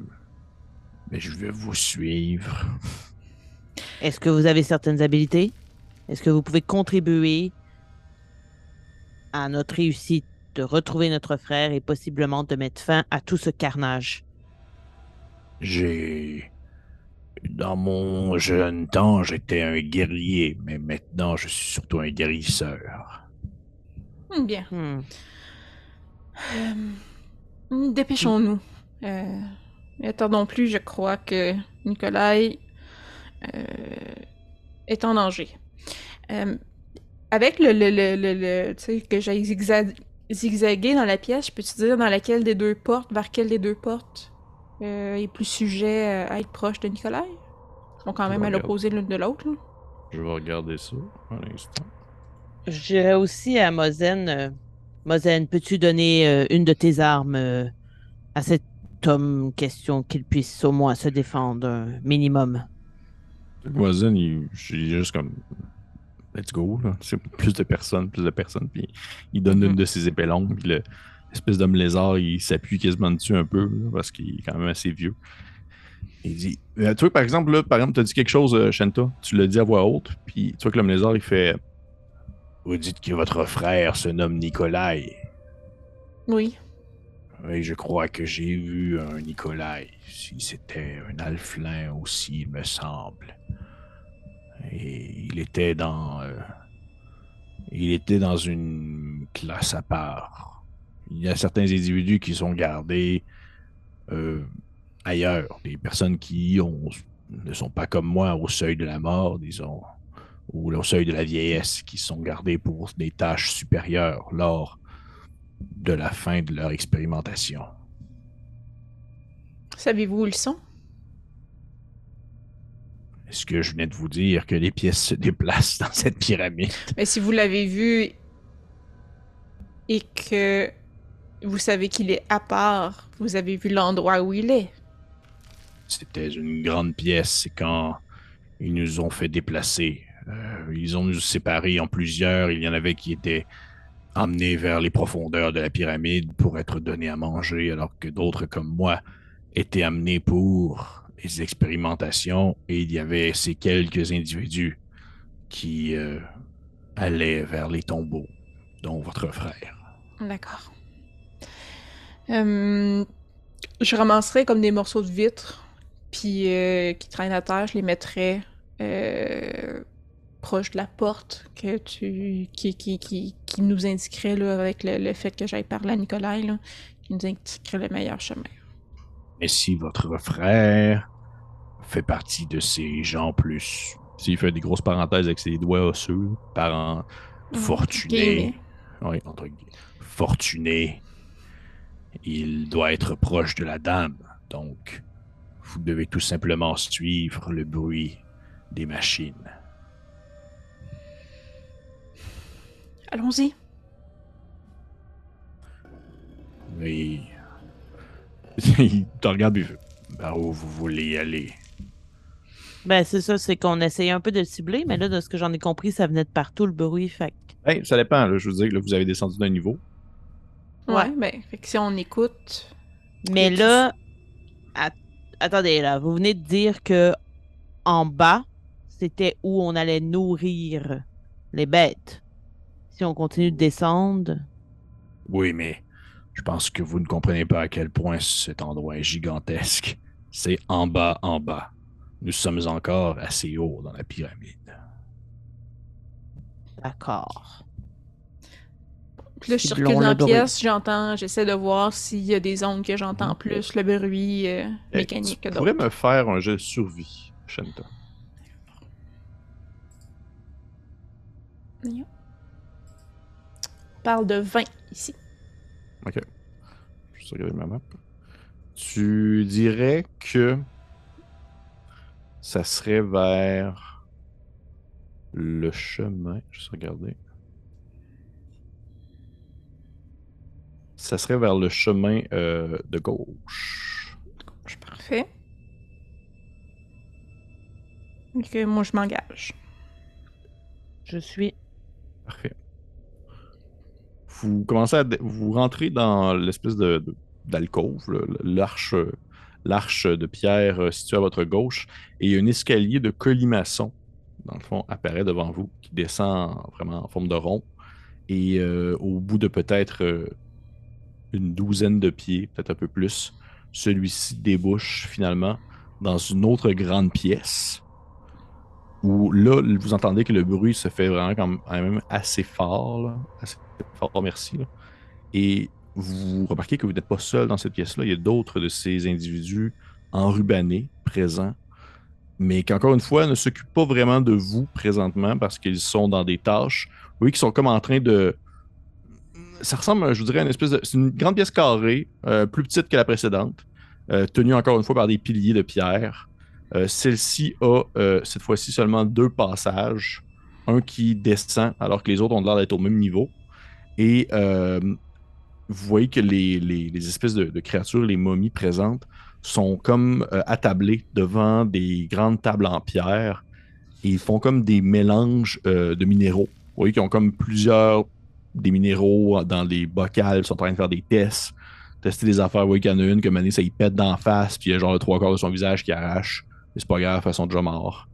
mais je vais vous suivre. Est-ce que vous avez certaines habilités? Est-ce que vous pouvez contribuer à notre réussite de retrouver notre frère et possiblement de mettre fin à tout ce carnage? J'ai Dans mon jeune temps, j'étais un guerrier, mais maintenant, je suis surtout un guérisseur. Hmm, Bien. Hmm. Euh, Dépêchons-nous. Euh, ne attendons plus, je crois que Nikolai euh, est en danger. Euh, avec le, le, le, le, le- tu sais, que j'ai zigza- zigzagué dans la pièce, je peux te dire dans laquelle des deux portes, vers quelle des deux portes euh, est plus sujet à être proche de Nikolai? Ils sont quand Je même à l'opposé l'une de l'autre. Je vais regarder ça un instant. Je dirais aussi à Mozen, Mozen, peux-tu donner une de tes armes à cet homme question qu'il puisse au moins se défendre un minimum? Le voisin, il, il est juste comme. Let's go, là. C'est plus de personnes, plus de personnes. Puis il donne une Mhm. de ses épées longues. Puis le- l'espèce d'homme lézard, il s'appuie quasiment dessus un peu, là, parce qu'il est quand même assez vieux. Il dit. Euh, toi, par exemple, là, par exemple, tu as dit quelque chose, euh, Shanta. Tu l'as dit à voix haute. Puis tu vois que l'homme lézard, il fait. Vous dites que votre frère se nomme Nikolai. Oui. Oui, je crois que j'ai vu un Nikolai. Si c'était un alflin aussi, il me semble. Et il était dans. euh, il était dans une classe à part. Il y a certains individus qui sont gardés euh, ailleurs. Des personnes qui ont, ne sont pas comme moi au seuil de la mort, disons, ou au seuil de la vieillesse, qui sont gardés pour des tâches supérieures lors de la fin de leur expérimentation. Savez-vous où ils sont? Est-ce que je venais de vous dire que les pièces se déplacent dans cette pyramide? Mais si vous l'avez vu et que vous savez qu'il est à part, vous avez vu l'endroit où il est. C'était une grande pièce. C'est quand ils nous ont fait déplacer. Euh, ils ont nous séparés en plusieurs. Il y en avait qui étaient emmenés vers les profondeurs de la pyramide pour être donnés à manger, alors que d'autres comme moi étaient amenés pour les expérimentations. Et il y avait ces quelques individus qui euh, allaient vers les tombeaux, dont votre frère. D'accord. Euh, je ramasserais comme des morceaux de vitre, puis euh, qui traînent à terre, je les mettrais euh, proche de la porte que tu qui, qui, qui, qui nous indiquerait là, avec le, le fait que j'aille parler à Nicolas, là, qui nous indiquerait le meilleur chemin. Mais si votre frère fait partie de ces gens plus S'il fait des grosses parenthèses avec ses doigts osseux, parents fortunés, Guillemets. oui, entre guillemets, fortunés, il doit être proche de la dame. Donc, vous devez tout simplement suivre le bruit des machines. Allons-y. Oui. il te regarde, fait, Par où vous voulez y aller? Ben, c'est ça, c'est qu'on essayait un peu de le cibler, mais là, de ce que j'en ai compris, ça venait de partout, le bruit, fait que- Hey, ça dépend, là. Je veux dire que là, vous avez descendu d'un niveau. Ouais, Ouais. ben, fait que si on écoute. Mais Et là, at- attendez, là, vous venez de dire que en bas, c'était où on allait nourrir les bêtes. Si on continue de descendre, Oui, mais je pense que vous ne comprenez pas à quel point cet endroit est gigantesque. C'est en bas, en bas. Nous sommes encore assez haut dans la pyramide. d'accord. Puis là, je circule dans la pièce, j'entends, j'essaie de voir s'il y a des ondes que j'entends plus, le bruit euh, Eh, mécanique que tu pourrais d'autres. me faire un jeu de survie, Shanta. Parle de 20 ici. Ok. Je vais regarder ma map. Tu dirais que ça serait vers le chemin. Juste regarder. Ça serait vers le chemin euh, de gauche. Je suis parfait. Ok, moi je m'engage. Je suis. Parfait. Vous commencez à vous rentrez dans l'espèce d'alcôve, l'arche de pierre euh, située à votre gauche, et un escalier de colimaçon, dans le fond, apparaît devant vous, qui descend vraiment en forme de rond. Et euh, au bout de peut-être euh, une douzaine de pieds, peut-être un peu plus, celui-ci débouche finalement dans une autre grande pièce où là, vous entendez que le bruit se fait vraiment quand même assez fort. Assez fort, merci. Et vous remarquez que vous n'êtes pas seul dans cette pièce-là. Il y a d'autres de ces individus enrubannés présents, mais qui, encore une fois, ne s'occupent pas vraiment de vous présentement parce qu'ils sont dans des tâches. Voyez qu'ils sont comme en train de. Ça ressemble, je vous dirais, à une espèce de. C'est une grande pièce carrée, euh, plus petite que la précédente, euh, tenue encore une fois par des piliers de pierre. Euh, Celle-ci a euh, cette fois-ci seulement deux passages. Un qui descend alors que les autres ont l'air d'être au même niveau. Et euh, vous voyez que les, les- espèces de, créatures, les momies présentes, sont comme attablées devant des grandes tables en pierre. Et ils font comme des mélanges de minéraux. Vous voyez qu'ils ont comme plusieurs des minéraux dans des bocals, ils sont en train de faire des tests, tester des affaires. Vous voyez qu'il y en a une que Mané, ça y pète d'en face, puis il y a genre le trois quarts de son visage qui arrache. Mais c'est pas grave, ils sont déjà morts.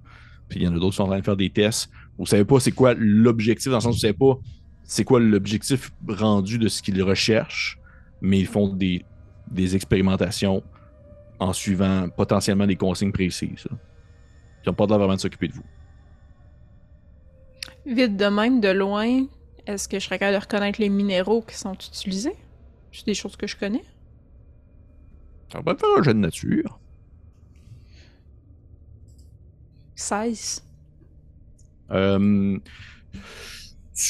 Puis il y en a d'autres qui sont en train de faire des tests. Vous savez pas c'est quoi l'objectif, dans le sens où vous savez pas c'est quoi l'objectif rendu de ce qu'ils recherchent, mais ils font des, des expérimentations en suivant potentiellement des consignes précises. là. Ils n'ont pas l'air vraiment de s'occuper de vous. Vite de même, de loin, est-ce que je serais capable de reconnaître les minéraux qui sont utilisés? C'est des choses que je connais. Ça va te faire un jeu de nature. 16. Euh,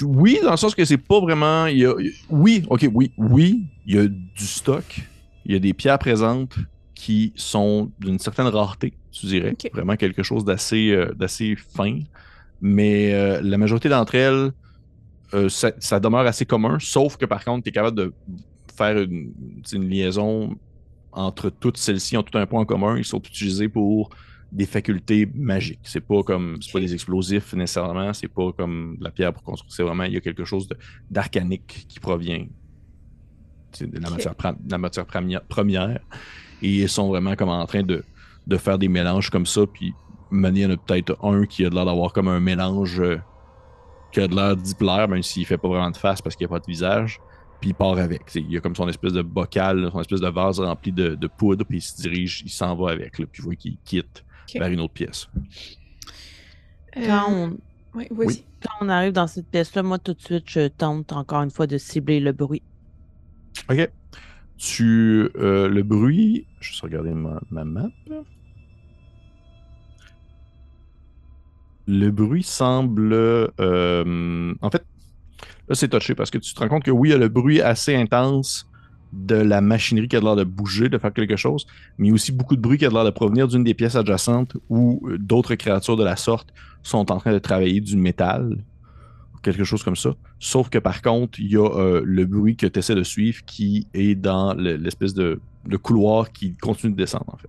oui, dans le sens que c'est pas vraiment. il y a- oui, ok, oui, oui, il y a du stock. Il y a des pierres présentes qui sont d'une certaine rareté, tu dirais. Vraiment quelque chose d'assez euh, d'assez fin. Mais euh, la majorité d'entre elles, ça, ça demeure assez commun, sauf que par contre, tu es capable de faire une liaison entre toutes celles-ci, ont tout un point en commun. Ils sont utilisés pour des facultés magiques. C'est pas comme c'est pas des explosifs nécessairement, c'est pas comme de la pierre pour construire. C'est vraiment il y a quelque chose d'arcanique qui provient de la matière, de la matière première. Et ils sont vraiment comme en train de, de faire des mélanges comme ça. Puis Mané, il y en a peut-être un qui a l'air d'avoir comme un mélange euh, qui a de l'air d'y plaire, même s'il fait pas vraiment de face parce qu'il n'y a pas de visage. Puis il part avec. Il a comme son espèce de bocal, son espèce de vase rempli de, de poudre, puis il se dirige, il s'en va avec. Là, puis vous voyez qu'il quitte Vers une autre pièce. Quand Euh, on, Oui, vas-y. Oui. quand on arrive dans cette pièce-là, moi, tout de suite, je tente encore une fois de cibler le bruit. Ok. Tu. euh, le bruit. Je vais juste regarder ma, ma map. Le bruit semble. euh, en fait, là, c'est touché parce que tu te rends compte que oui, il y a le bruit assez intense de la machinerie qui a l'air de bouger, de faire quelque chose, mais aussi beaucoup de bruit qui a l'air de provenir d'une des pièces adjacentes où euh, d'autres créatures de la sorte sont en train de travailler du métal, quelque chose comme ça. Sauf que par contre, il y a euh, le bruit que tu essaies de suivre qui est dans le- l'espèce de, de couloir qui continue de descendre, en fait.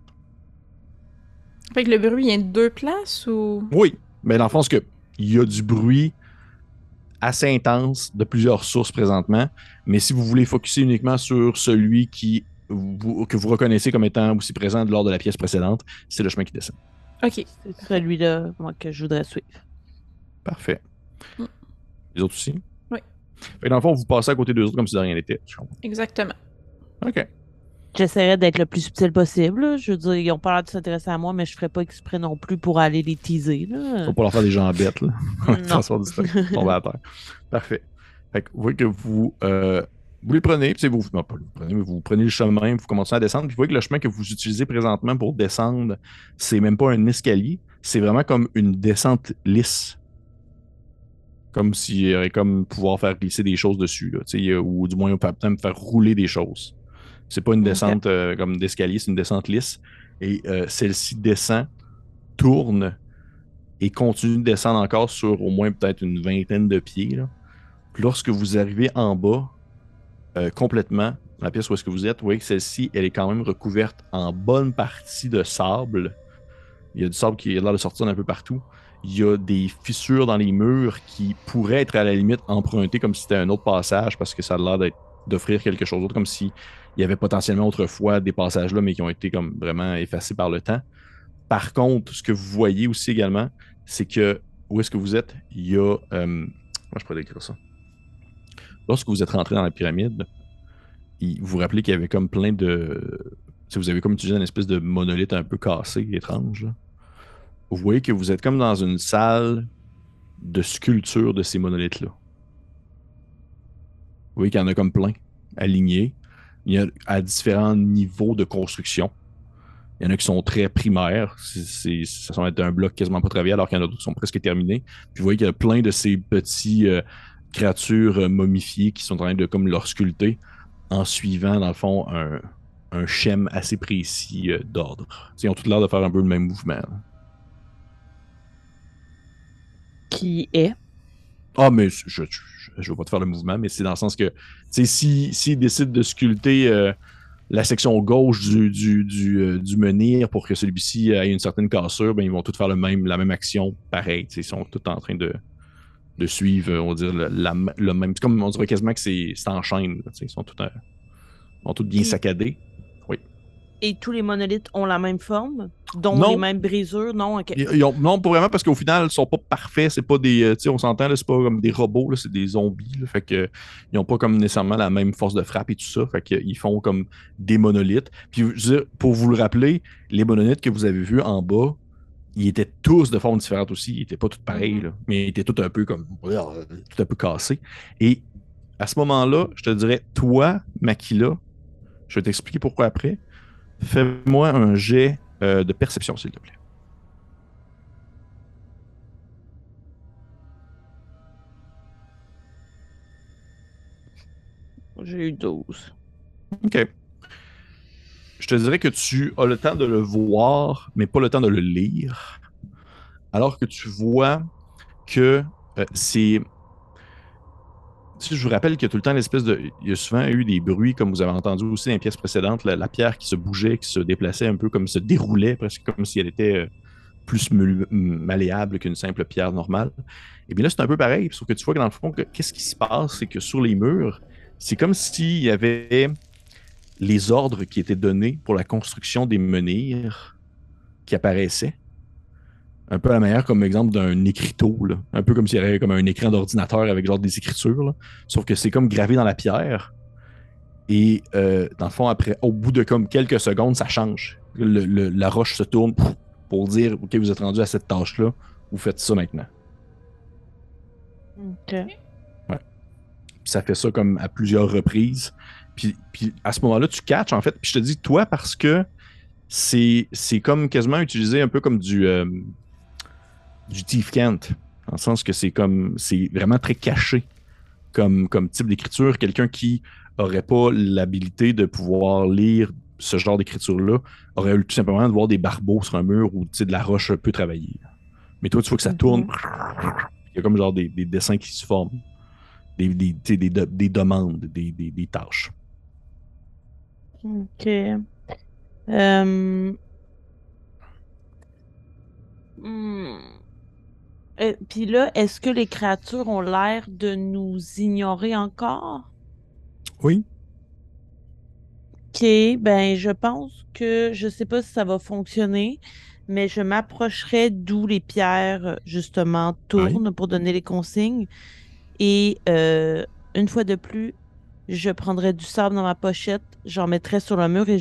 Fait que le bruit vient de deux places ou? Oui, mais dans le fond, c'est que il y a du bruit assez intense de plusieurs sources présentement. Mais si vous voulez focuser uniquement sur celui qui vous- que vous reconnaissez comme étant aussi présent lors de la pièce précédente, c'est le chemin qui descend. Ok. C'est celui-là, moi, que je voudrais suivre. Parfait. Mm. Les autres aussi? Oui. Fait que dans le fond, vous passez à côté d'eux autres comme si de rien n'était. Exactement. OK. J'essaierai d'être le plus subtil possible. là. Je veux dire, ils ont pas l'air de s'intéresser à moi, mais je ferai pas exprès non plus pour aller les teaser. Là. Faut pas leur faire des gens bêtes, là. Tomber à terre. Parfait. Fait que vous voyez que vous, euh, vous les prenez, puis vous, non, pas vous prenez, mais vous prenez le chemin, vous commencez à descendre, puis vous voyez que le chemin que vous utilisez présentement pour descendre, c'est même pas un escalier, c'est vraiment comme une descente lisse. Comme s'il y aurait comme pouvoir faire glisser des choses dessus, là, ou du moins peut-être faire rouler des choses. C'est pas une descente euh, comme d'escalier, c'est une descente lisse. Et euh, celle-ci descend, tourne et continue de descendre encore sur au moins peut-être une vingtaine de pieds. là. Puis lorsque vous arrivez en bas, euh, complètement, la pièce où est-ce que vous êtes, vous voyez que celle-ci, elle est quand même recouverte en bonne partie de sable. Il y a du sable qui a l'air de sortir d'un peu partout. Il y a des fissures dans les murs qui pourraient être à la limite empruntées comme si c'était un autre passage parce que ça a l'air d'offrir quelque chose d'autre, comme si il y avait potentiellement autrefois des passages là, mais qui ont été comme vraiment effacés par le temps. Par contre, ce que vous voyez aussi également, c'est que où est-ce que vous êtes, il y a. euh, moi, je pourrais décrire ça? Lorsque vous êtes rentré dans la pyramide, vous vous rappelez qu'il y avait comme plein de si vous avez comme utilisé une espèce de monolithe un peu cassé, étrange. là. Vous voyez que vous êtes comme dans une salle de sculpture de ces monolithes-là. Vous voyez qu'il y en a comme plein, alignés. Il y a à différents niveaux de construction. Il y en a qui sont très primaires. C'est, ça semble être un bloc quasiment pas travaillé, alors qu'il y en a d'autres qui sont presque terminés. Puis vous voyez qu'il y a plein de ces petits euh, créatures euh, momifiées qui sont en train de comme leur sculpter en suivant, dans le fond, un, un schème assez précis euh, d'ordre. Ils ont tout l'air de faire un peu le même mouvement. là. Qui est? Ah, mais je, je, je, veux pas te faire le mouvement, mais c'est dans le sens que, sais, si- s'ils décident de sculpter euh, la section gauche du, du, du, euh, du menhir pour que celui-ci ait une certaine cassure, ben, ils vont tous faire le même, la même action pareil. Ils sont tous en train de, de suivre, euh, on va dire, le, la- le même. C'est comme on dirait quasiment que c'est en chaîne. Ils sont tous, euh, bien saccadés. Et tous les monolithes ont la même forme, dont Non. les mêmes brisures, non? ok. Ils- ils ont- non, pas vraiment, parce qu'au final, ils sont pas parfaits. C'est pas des. euh, on s'entend, là, c'est pas comme des robots, c'est des zombies. là, fait que ils ont pas comme nécessairement la même force de frappe et tout ça. Fait qu'ils font comme des monolithes. Puis, je veux dire, pour vous le rappeler, les monolithes que vous avez vus en bas, ils étaient tous de formes différentes aussi. Ils étaient pas tous pareils, Mhm. là, mais ils étaient tous un peu comme. tout un peu cassés. Et à ce moment-là, je te dirais, toi, Makila, je vais t'expliquer pourquoi après. Fais-moi un jet euh, de perception, s'il te plaît. J'ai eu 12. OK. Je te dirais que tu as le temps de le voir, mais pas le temps de le lire. Alors que tu vois que euh, c'est. Sais, je vous rappelle qu'il y a tout le temps l'espèce de. Il y a souvent eu des bruits, comme vous avez entendu aussi dans les pièces précédentes, la, pierre qui se bougeait, qui se déplaçait un peu comme se déroulait, presque comme si elle était euh, plus malléable qu'une simple pierre normale. Et bien là, c'est un peu pareil, sauf que tu vois que dans le fond, que- qu'est-ce qui se passe, c'est que sur les murs, c'est comme s'il y avait les ordres qui étaient donnés pour la construction des menhirs qui apparaissaient. Un peu à la manière comme exemple d'un écriteau, là. un peu comme s'il y avait comme un écran d'ordinateur avec genre des écritures, là. sauf que c'est comme gravé dans la pierre. Et euh, dans le fond, après, au bout de comme quelques secondes, ça change. Le- le- la roche se tourne pour dire Ok, vous êtes rendu à cette tâche-là, vous faites ça maintenant. OK. Puis ça fait ça comme à plusieurs reprises. Puis, puis à ce moment-là, tu catches, en fait. Puis je te dis, toi, parce que c'est c'est comme quasiment utilisé un peu comme du, euh, du Thief Kent. Dans le sens que c'est comme. C'est vraiment très caché comme, comme type d'écriture. Quelqu'un qui aurait pas l'habilité de pouvoir lire ce genre d'écriture-là aurait eu tout simplement de voir des barbeaux sur un mur ou de la roche un peu travaillée. Mais toi, tu vois que ça Mhm. tourne. Il y a comme genre des, des dessins qui se forment des, des, des, de- des demandes, des, des, des tâches. OK. Hmm. Euh, Puis là, est-ce que les créatures ont l'air de nous ignorer encore? Oui. Ok, ben je pense que je sais pas si ça va fonctionner, mais je m'approcherai d'où les pierres justement tournent pour donner les consignes. Et euh, une fois de plus, je prendrai du sable dans ma pochette, j'en mettrai sur le mur et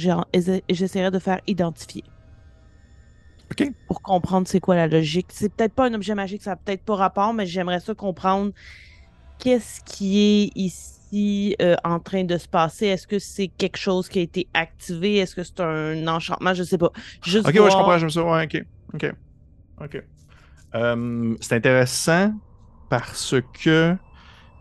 j'essaierai de faire identifier. Pour comprendre c'est quoi la logique. C'est peut-être pas un objet magique, ça a peut-être pas rapport, mais j'aimerais ça comprendre qu'est-ce qui est ici euh, en train de se passer. Est-ce que c'est quelque chose qui a été activé? Est-ce que c'est un enchantement? Je sais pas. Juste Ok, ouais, je comprends, j'aime ça. Ouais, ok. Ok. Ok. Euh, c'est intéressant parce que.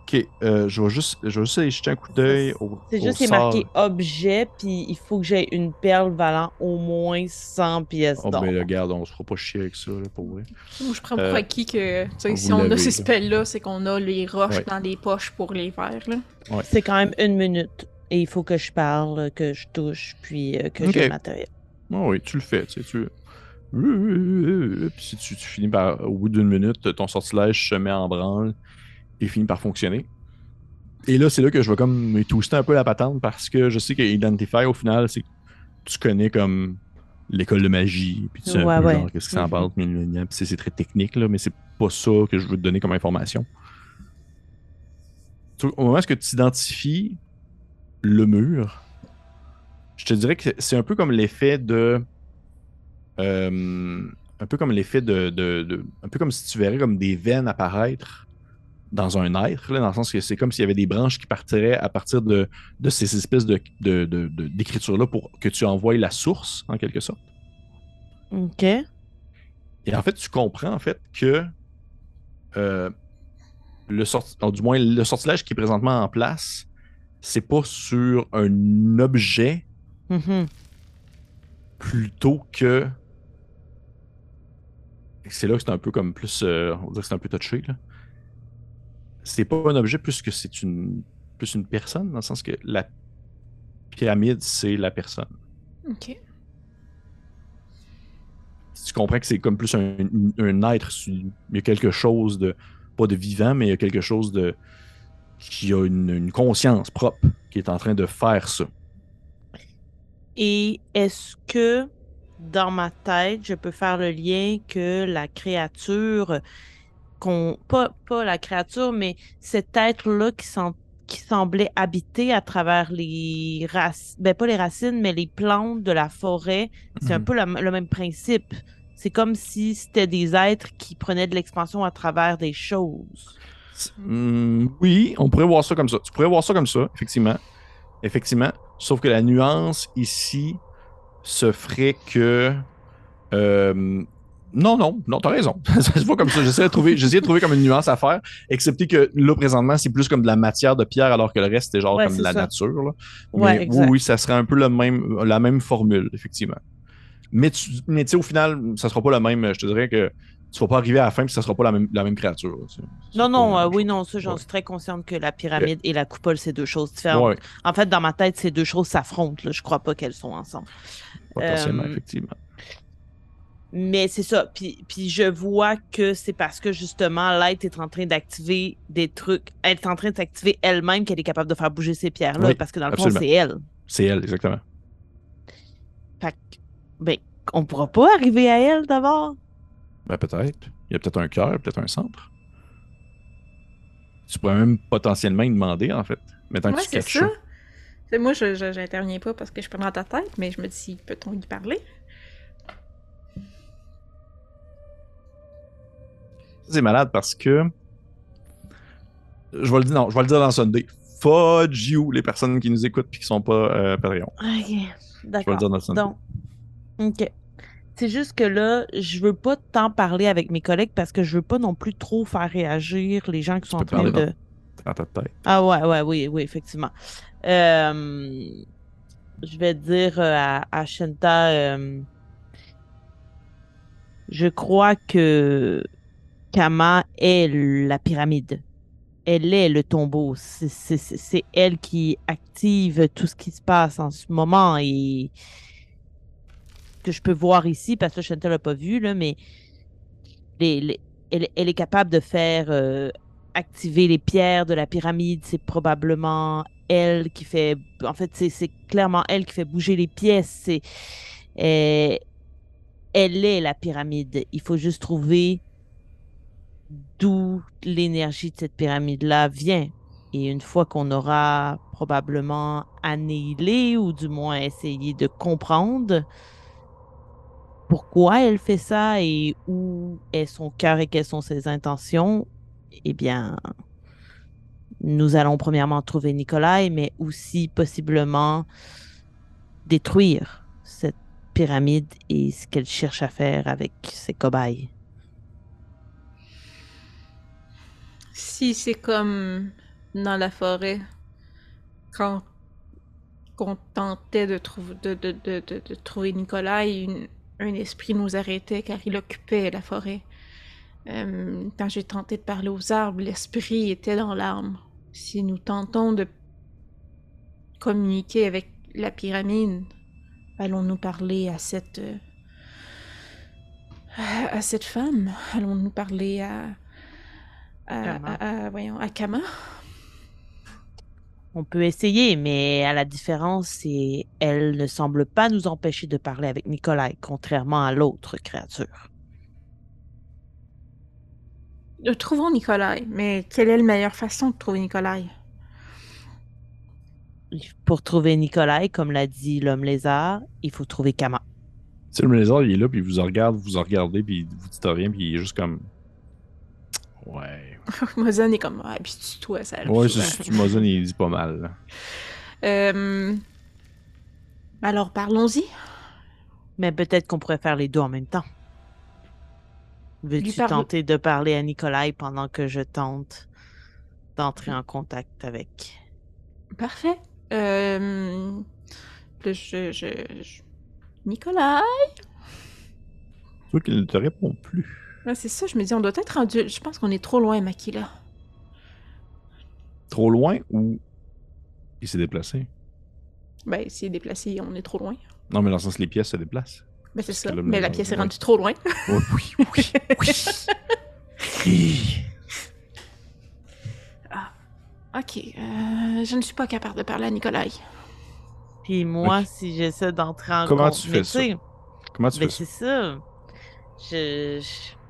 Ok, euh, je vais juste, je vais juste aller jeter un coup d'œil au. C'est juste c'est marqué objet, puis il faut que j'ai une perle valant au moins 100 pièces Oh, d'or. ben, regarde, on se fera pas chier avec ça, là, pour vrai. Moi, je prends Euh, pour acquis que si on a ces là. spells-là, c'est qu'on a les roches Ouais. dans les poches pour les faire. Là. C'est quand même une minute. Et il faut que je parle, que je touche, puis euh, que Ok. j'ai le matériel. Ah oui, tu le fais, tu sais, tu. Puis si tu, tu finis par, au bout d'une minute, ton sortilège se met en branle et finit par fonctionner. Et là, c'est là que je vais comme me twister un peu la patente parce que je sais que Identify, au final, c'est que tu connais comme l'école de magie, puis tu sais un Ouais, peu ouais. genre qu'est-ce que ça en parle, gna, puis c'est- très technique, là, mais c'est pas ça que je veux te donner comme information. Au moment où tu identifies le mur, je te dirais que c'est un peu comme l'effet de. euh, un peu comme l'effet de, de- de- Un peu comme si tu verrais comme des veines apparaître dans un être, là, dans le sens que c'est comme s'il y avait des branches qui partiraient à partir de, de ces espèces de, de, de- de- d'écritures-là pour que tu envoies la source, en quelque sorte. OK. Et en fait, tu comprends en fait que euh, le sorti- du moins le sortilège qui est présentement en place, c'est pas sur un objet Mhm. plutôt que. C'est là que c'est un peu comme plus. euh, on dirait que c'est un peu touché, là. C'est pas un objet plus que c'est une. Plus une personne, dans le sens que la pyramide, c'est la personne. Ok. tu comprends que c'est comme plus un, un être. Il y a quelque chose de. Pas de vivant, mais il y a quelque chose de. qui a une, une conscience propre qui est en train de faire ça. Et est-ce que dans ma tête, je peux faire le lien que la créature, qu'on pas, pas la créature, mais cet être-là qui, sem- qui semblait habiter à travers les racines, ben pas les racines, mais les plantes de la forêt, c'est un Mhm. peu le même principe. C'est comme si c'était des êtres qui prenaient de l'expansion à travers des choses. Hmm, oui, on pourrait voir ça comme ça. Tu pourrais voir ça comme ça, effectivement. Effectivement. Sauf que la nuance ici se ferait que. euh, non, non, non, t'as raison. se voit comme ça. J'essaie de trouver, j'essaie de trouver comme une nuance à faire, excepté que là, présentement, c'est plus comme de la matière de pierre, alors que le reste, c'est genre Ouais, comme de c'est la ça. nature. là. Ouais, Mais oui, oui, ça serait un peu le même, la même formule, effectivement. Mais tu mais sais, au final, ça sera pas le même. Je te dirais que tu vas pas arriver à la fin, puis ça sera pas la même, la même créature. C'est- c'est Non, pas non, euh, oui, non, ça, j'en Ouais. suis très consciente que la pyramide et la coupole, c'est deux choses différentes. Ouais, En fait, dans ma tête, ces deux choses s'affrontent. Je crois pas qu'elles sont ensemble. potentiellement, Euh, effectivement. Mais c'est ça. Puis, puis je vois que c'est parce que justement, l'être est en train d'activer des trucs. Elle est en train d'activer elle-même qu'elle est capable de faire bouger ces pierres-là. Oui, parce que dans le fond, c'est elle. C'est elle, exactement. Fait que, ben, on pourra pas arriver à elle d'abord. Ben, peut-être. Il y a peut-être un cœur, peut-être un centre. Tu pourrais même potentiellement y demander, en fait. Maintenant que Ouais, tu c'est catches ça. C'est- Moi, je je- j'interviens pas parce que je suis pas dans ta tête, mais je me dis, peut-on y parler? C'est malade parce que. Je vais le dire, non, je vais le dire dans Sunday. Fudge you, les personnes qui nous écoutent et qui sont pas euh, Patreon. Ok, Je vais le d'accord. dire dans Sunday. Donc, ok. C'est juste que là, je veux pas tant parler avec mes collègues parce que je veux pas non plus trop faire réagir les gens qui sont en train de. Dans ta tête. Ah ouais, ouais, oui, oui, effectivement. Euh, je vais dire euh, à, à Shenta, euh, je crois que Kama est la pyramide. Elle est le tombeau. C'est- elle qui active tout ce qui se passe en ce moment et que je peux voir ici, parce que Shanta l'a pas vu, là, mais elle, est capable de faire euh, activer les pierres de la pyramide. C'est probablement elle qui fait. En fait, c'est- c'est clairement elle qui fait bouger les pièces. C'est euh, elle est la pyramide. Il faut juste trouver d'où l'énergie de cette pyramide-là vient. Et une fois qu'on aura probablement annihilé ou du moins essayé de comprendre pourquoi elle fait ça et où est son cœur et quelles sont ses intentions, eh bien, nous allons premièrement trouver Nikolai, mais aussi possiblement détruire cette pyramide et ce qu'elle cherche à faire avec ses cobayes. Si c'est comme dans la forêt, quand qu'on tentait de, trouver de, de, trouver Nicolas, un esprit nous arrêtait car il occupait la forêt. Euh, quand j'ai tenté de parler aux arbres, l'esprit était dans l'arbre. Si nous tentons de communiquer avec la pyramide, allons-nous parler à cette euh, à, à cette femme? Allons-nous parler à à, Kama. à- à- voyons à Kama On peut essayer, mais à la différence, c'est elle ne semble pas nous empêcher de parler avec Nikolai, contrairement à l'autre créature. Euh, Trouvons Nikolai, mais quelle est la meilleure façon de trouver Nikolai? Pour trouver Nikolai, comme l'a dit l'homme lézard, il faut trouver Kama. Tu sais, le lézard, il est là, puis il vous en regarde, vous en regardez, puis vous dites rien, puis il est juste comme. Ouais. Mozen est comme, ah, puis tu toi, ça Ouais, c'est Mozen, il dit pas mal. Euh, Alors, parlons-y. Mais peut-être qu'on pourrait faire les deux en même temps. Veux-tu tenter de parler à Nikolai pendant que je tente d'entrer en contact avec? Parfait. Euh... je, je, je- Nicolas? Tu vois qu'il ne te répond plus. Ouais, c'est ça, je me dis, on doit être rendu. Je pense qu'on est trop loin, Makila. Trop loin ou il s'est déplacé? Ben, s'il est déplacé, on est trop loin. Non, mais dans le sens, les pièces se déplacent. Ben, c'est ça. là, Mais la le- pièce est rendue trop loin. Oui, oui, oui. oui. Ok, euh, je ne suis pas capable de parler à Nicolas. Puis moi, si j'essaie d'entrer en Comment tu mais fais ça? Comment tu Ben, fais ça? c'est ça. Je. je-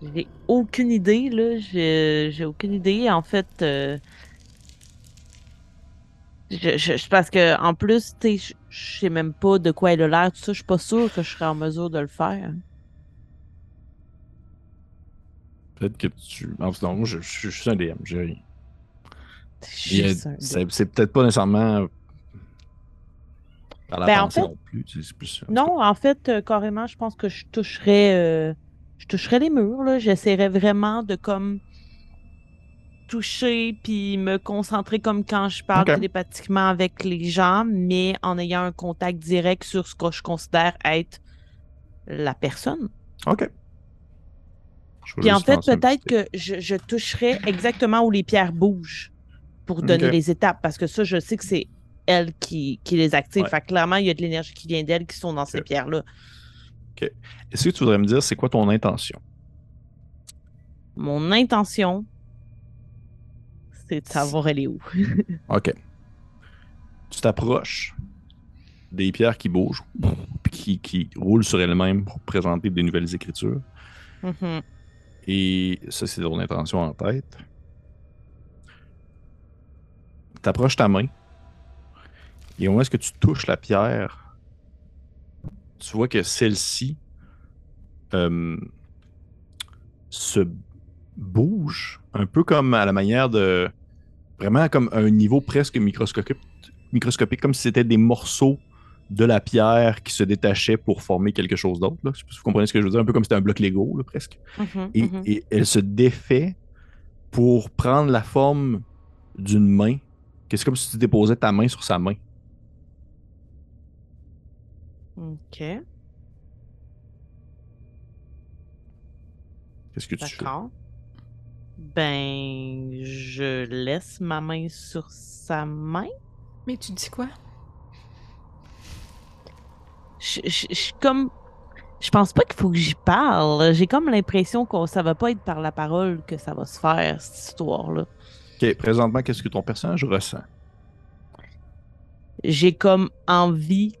J'ai aucune idée, là. J'ai aucune idée. En fait, euh, je, je, je- parce que en plus, tu sais, je- sais même pas de quoi elle a l'air, tout ça. Je suis pas sûre que je serais en mesure de le faire. Peut-être que tu. En tout cas, moi, je, suis un DM. j'ai- un C'est peut-être pas nécessairement. Par la Ben, en fait- non plus. Non, en fait, euh, carrément, je pense que je toucherais, euh, je toucherais les murs, là. J'essaierais vraiment de comme toucher puis me concentrer comme quand je parle télépathiquement avec les gens, mais en ayant un contact direct sur ce que je considère être la personne. Ok. Puis en fait, peut-être que je, je toucherais exactement où les pierres bougent pour donner les étapes, parce que ça, je sais que c'est elle qui, qui les active. Ouais. Fait clairement, il y a de l'énergie qui vient d'elle qui sont dans ces Ok. Est-ce que tu voudrais me dire c'est quoi ton intention? Mon intention, c'est de savoir elle est où. Ok. Tu t'approches des pierres qui bougent, qui, qui roulent sur elles-mêmes pour présenter des nouvelles écritures. Mhm. Et ça, c'est ton intention en tête. Tu approches ta main. Et au moment où tu touches la pierre, tu vois que celle-ci euh, se bouge un peu comme à la manière de. Vraiment comme un niveau presque microscopique, microscopique comme si c'était des morceaux de la pierre qui se détachaient pour former quelque chose d'autre. là. Je sais pas si vous comprenez ce que je veux dire, un peu comme si c'était un bloc Lego, là, presque. Mhm, Et, mhm. et elle se défait pour prendre la forme d'une main. que C'est comme si tu déposais ta main sur sa main. Ok, Qu'est-ce que tu fais? d'accord. Ben, je laisse ma main sur sa main. Mais tu dis quoi? Je, je- je suis comme. Je pense pas qu'il faut que j'y parle. J'ai comme l'impression que ça va pas être par la parole que ça va se faire, cette histoire-là. Ok, présentement, qu'est-ce que ton personnage ressent? J'ai comme envie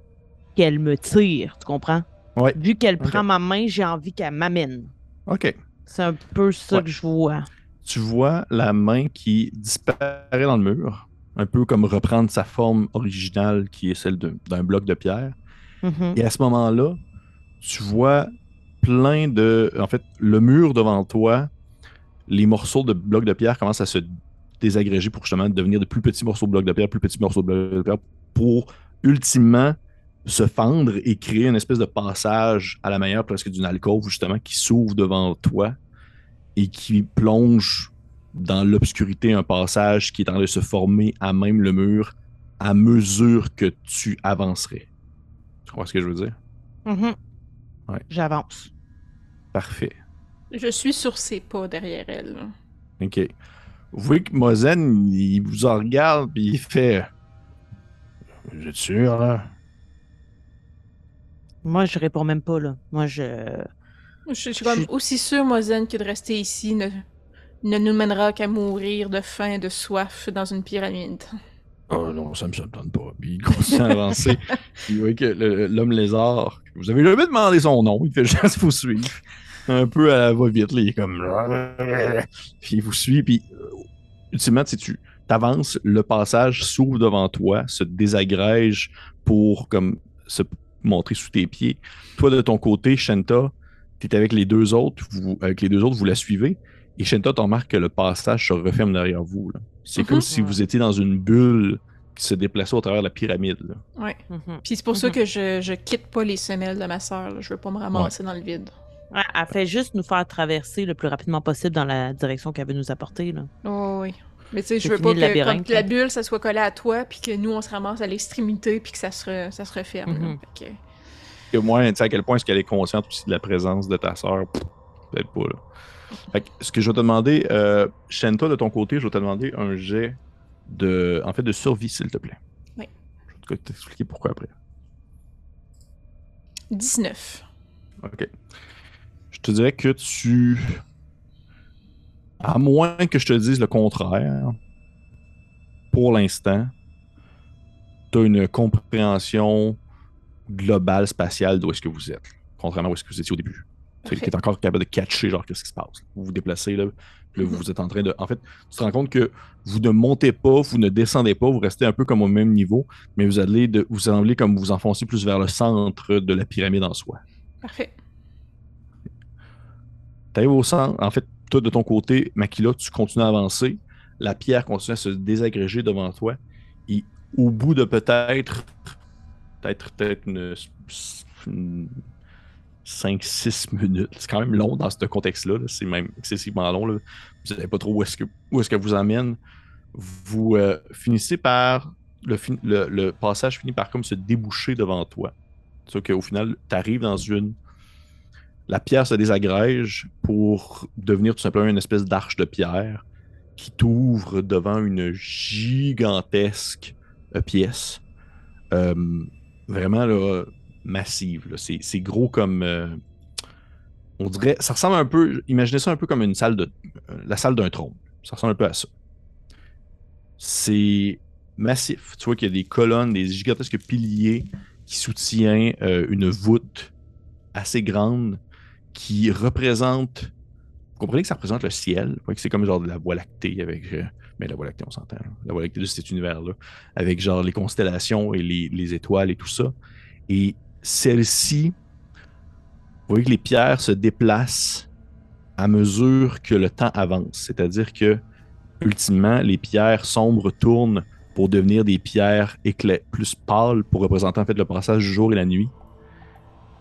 qu'elle me tire, tu comprends? Ouais. Vu qu'elle prend ma main, j'ai envie qu'elle m'amène. Ok. C'est un peu ça Ouais. que je vois. Tu vois la main qui disparaît dans le mur, un peu comme reprendre sa forme originale qui est celle d'un bloc de pierre. Mhm. Et à ce moment-là, tu vois plein de. En fait, le mur devant toi, les morceaux de blocs de pierre commencent à se désagréger pour justement devenir de plus petits morceaux de blocs de pierre, plus petits morceaux de blocs de pierre, pour ultimement se fendre et créer une espèce de passage à la manière presque d'une alcôve, justement, qui s'ouvre devant toi et qui plonge dans l'obscurité un passage qui est en train de se former à même le mur à mesure que tu avancerais. Tu comprends ce que je veux dire? Mhm. Ouais. J'avance. Parfait. Je suis sur ses pas derrière elle. OK. Vous voyez que Mozen, il vous en regarde puis il fait. Vous êtes sûr, là? Moi, je réponds même pas, là. Moi, je. Je, je suis comme Je- aussi sûre, Mozen, que de rester ici ne, ne nous mènera qu'à mourir de faim et de soif dans une pyramide. Oh non, ça me surprend pas. Puis il continue à avancer. Puis vous voyez que l'homme lézard, vous avez jamais demandé son nom, il fait juste vous suivre. Un peu à la va-vite, là, il est comme. Puis il vous suit, puis euh, ultimement, tu sais, tu, t'avances, le passage s'ouvre devant toi, se désagrège pour comme se montrer sous tes pieds. Toi, de ton côté, Shenta, tu es avec les deux autres, vous, avec les deux autres, vous la suivez. Et Shenta, tu remarques que le passage se referme derrière vous. là. C'est Mhm. comme si vous étiez dans une bulle qui se déplaçait au travers de la pyramide. là. Ouais. Mhm. Puis c'est pour ça Mhm. que je, je quitte pas les semelles de ma sœur. Je veux pas me ramasser dans le vide. Ouais, elle fait juste nous faire traverser le plus rapidement possible dans la direction qu'elle veut nous apporter. Là. Oh, oui. Mais tu sais, je veux pas que, labyrinthe, comme que la là. bulle, ça soit collé à toi, puis que nous, on se ramasse à l'extrémité, puis que ça se, re- ça se referme. Mhm. Fait que- moi, tu sais à quel point est-ce qu'elle est consciente aussi de la présence de ta sœur, peut-être pas là. Fait que ce que je vais te demander, euh, Shenta, de ton côté, je vais te demander un jet de, en fait, de survie, s'il te plaît. Oui. Je vais t'expliquer pourquoi après. 19. Ok. Je te dirais que tu, à moins que je te dise le contraire, pour l'instant, tu as une compréhension globale spatiale d'où est-ce que vous êtes, contrairement à où est-ce que vous étiez au début. Tu es encore capable de catcher, genre, qu'est-ce qui se passe. Vous vous déplacez, là, là, Mhm. vous êtes en train de. En fait, tu te rends compte que vous ne montez pas, vous ne descendez pas, vous restez un peu comme au même niveau, mais vous allez, de, vous semblez comme vous enfoncez plus vers le centre de la pyramide en soi. Parfait. Tu arrives au centre, en fait, toi, de ton côté, Makila, tu continues à avancer, la pierre continue à se désagréger devant toi, et au bout de peut-être, peut-être, peut-être une, une 5-6 minutes. C'est quand même long dans ce contexte-là. là. C'est même excessivement long. Vous savez pas trop où est-ce que, où est-ce que vous emmène. Vous euh, finissez par. Le, passage finit par comme se déboucher devant toi. Sauf qu'au final, tu arrives dans une. La pierre se désagrège pour devenir tout simplement une espèce d'arche de pierre qui t'ouvre devant une gigantesque euh, pièce. Euh, vraiment massive. là. C'est gros comme. euh, on dirait. Ça ressemble un peu. Imaginez ça un peu comme une salle de. la salle d'un trône. Ça ressemble un peu à ça. C'est massif. Tu vois qu'il y a des colonnes, des gigantesques piliers qui soutiennent une voûte assez grande qui représente. Vous comprenez que ça représente le ciel? Que c'est comme genre de la voie lactée avec. euh, mais la voie lactée, on s'entend. La voie lactée de cet univers-là. Avec genre les constellations et les, les étoiles et tout ça. Et celle-ci, vous voyez que les pierres se déplacent à mesure que le temps avance. C'est-à-dire que, ultimement, les pierres sombres tournent pour devenir des pierres écla- plus pâles pour représenter en fait le passage du jour et la nuit.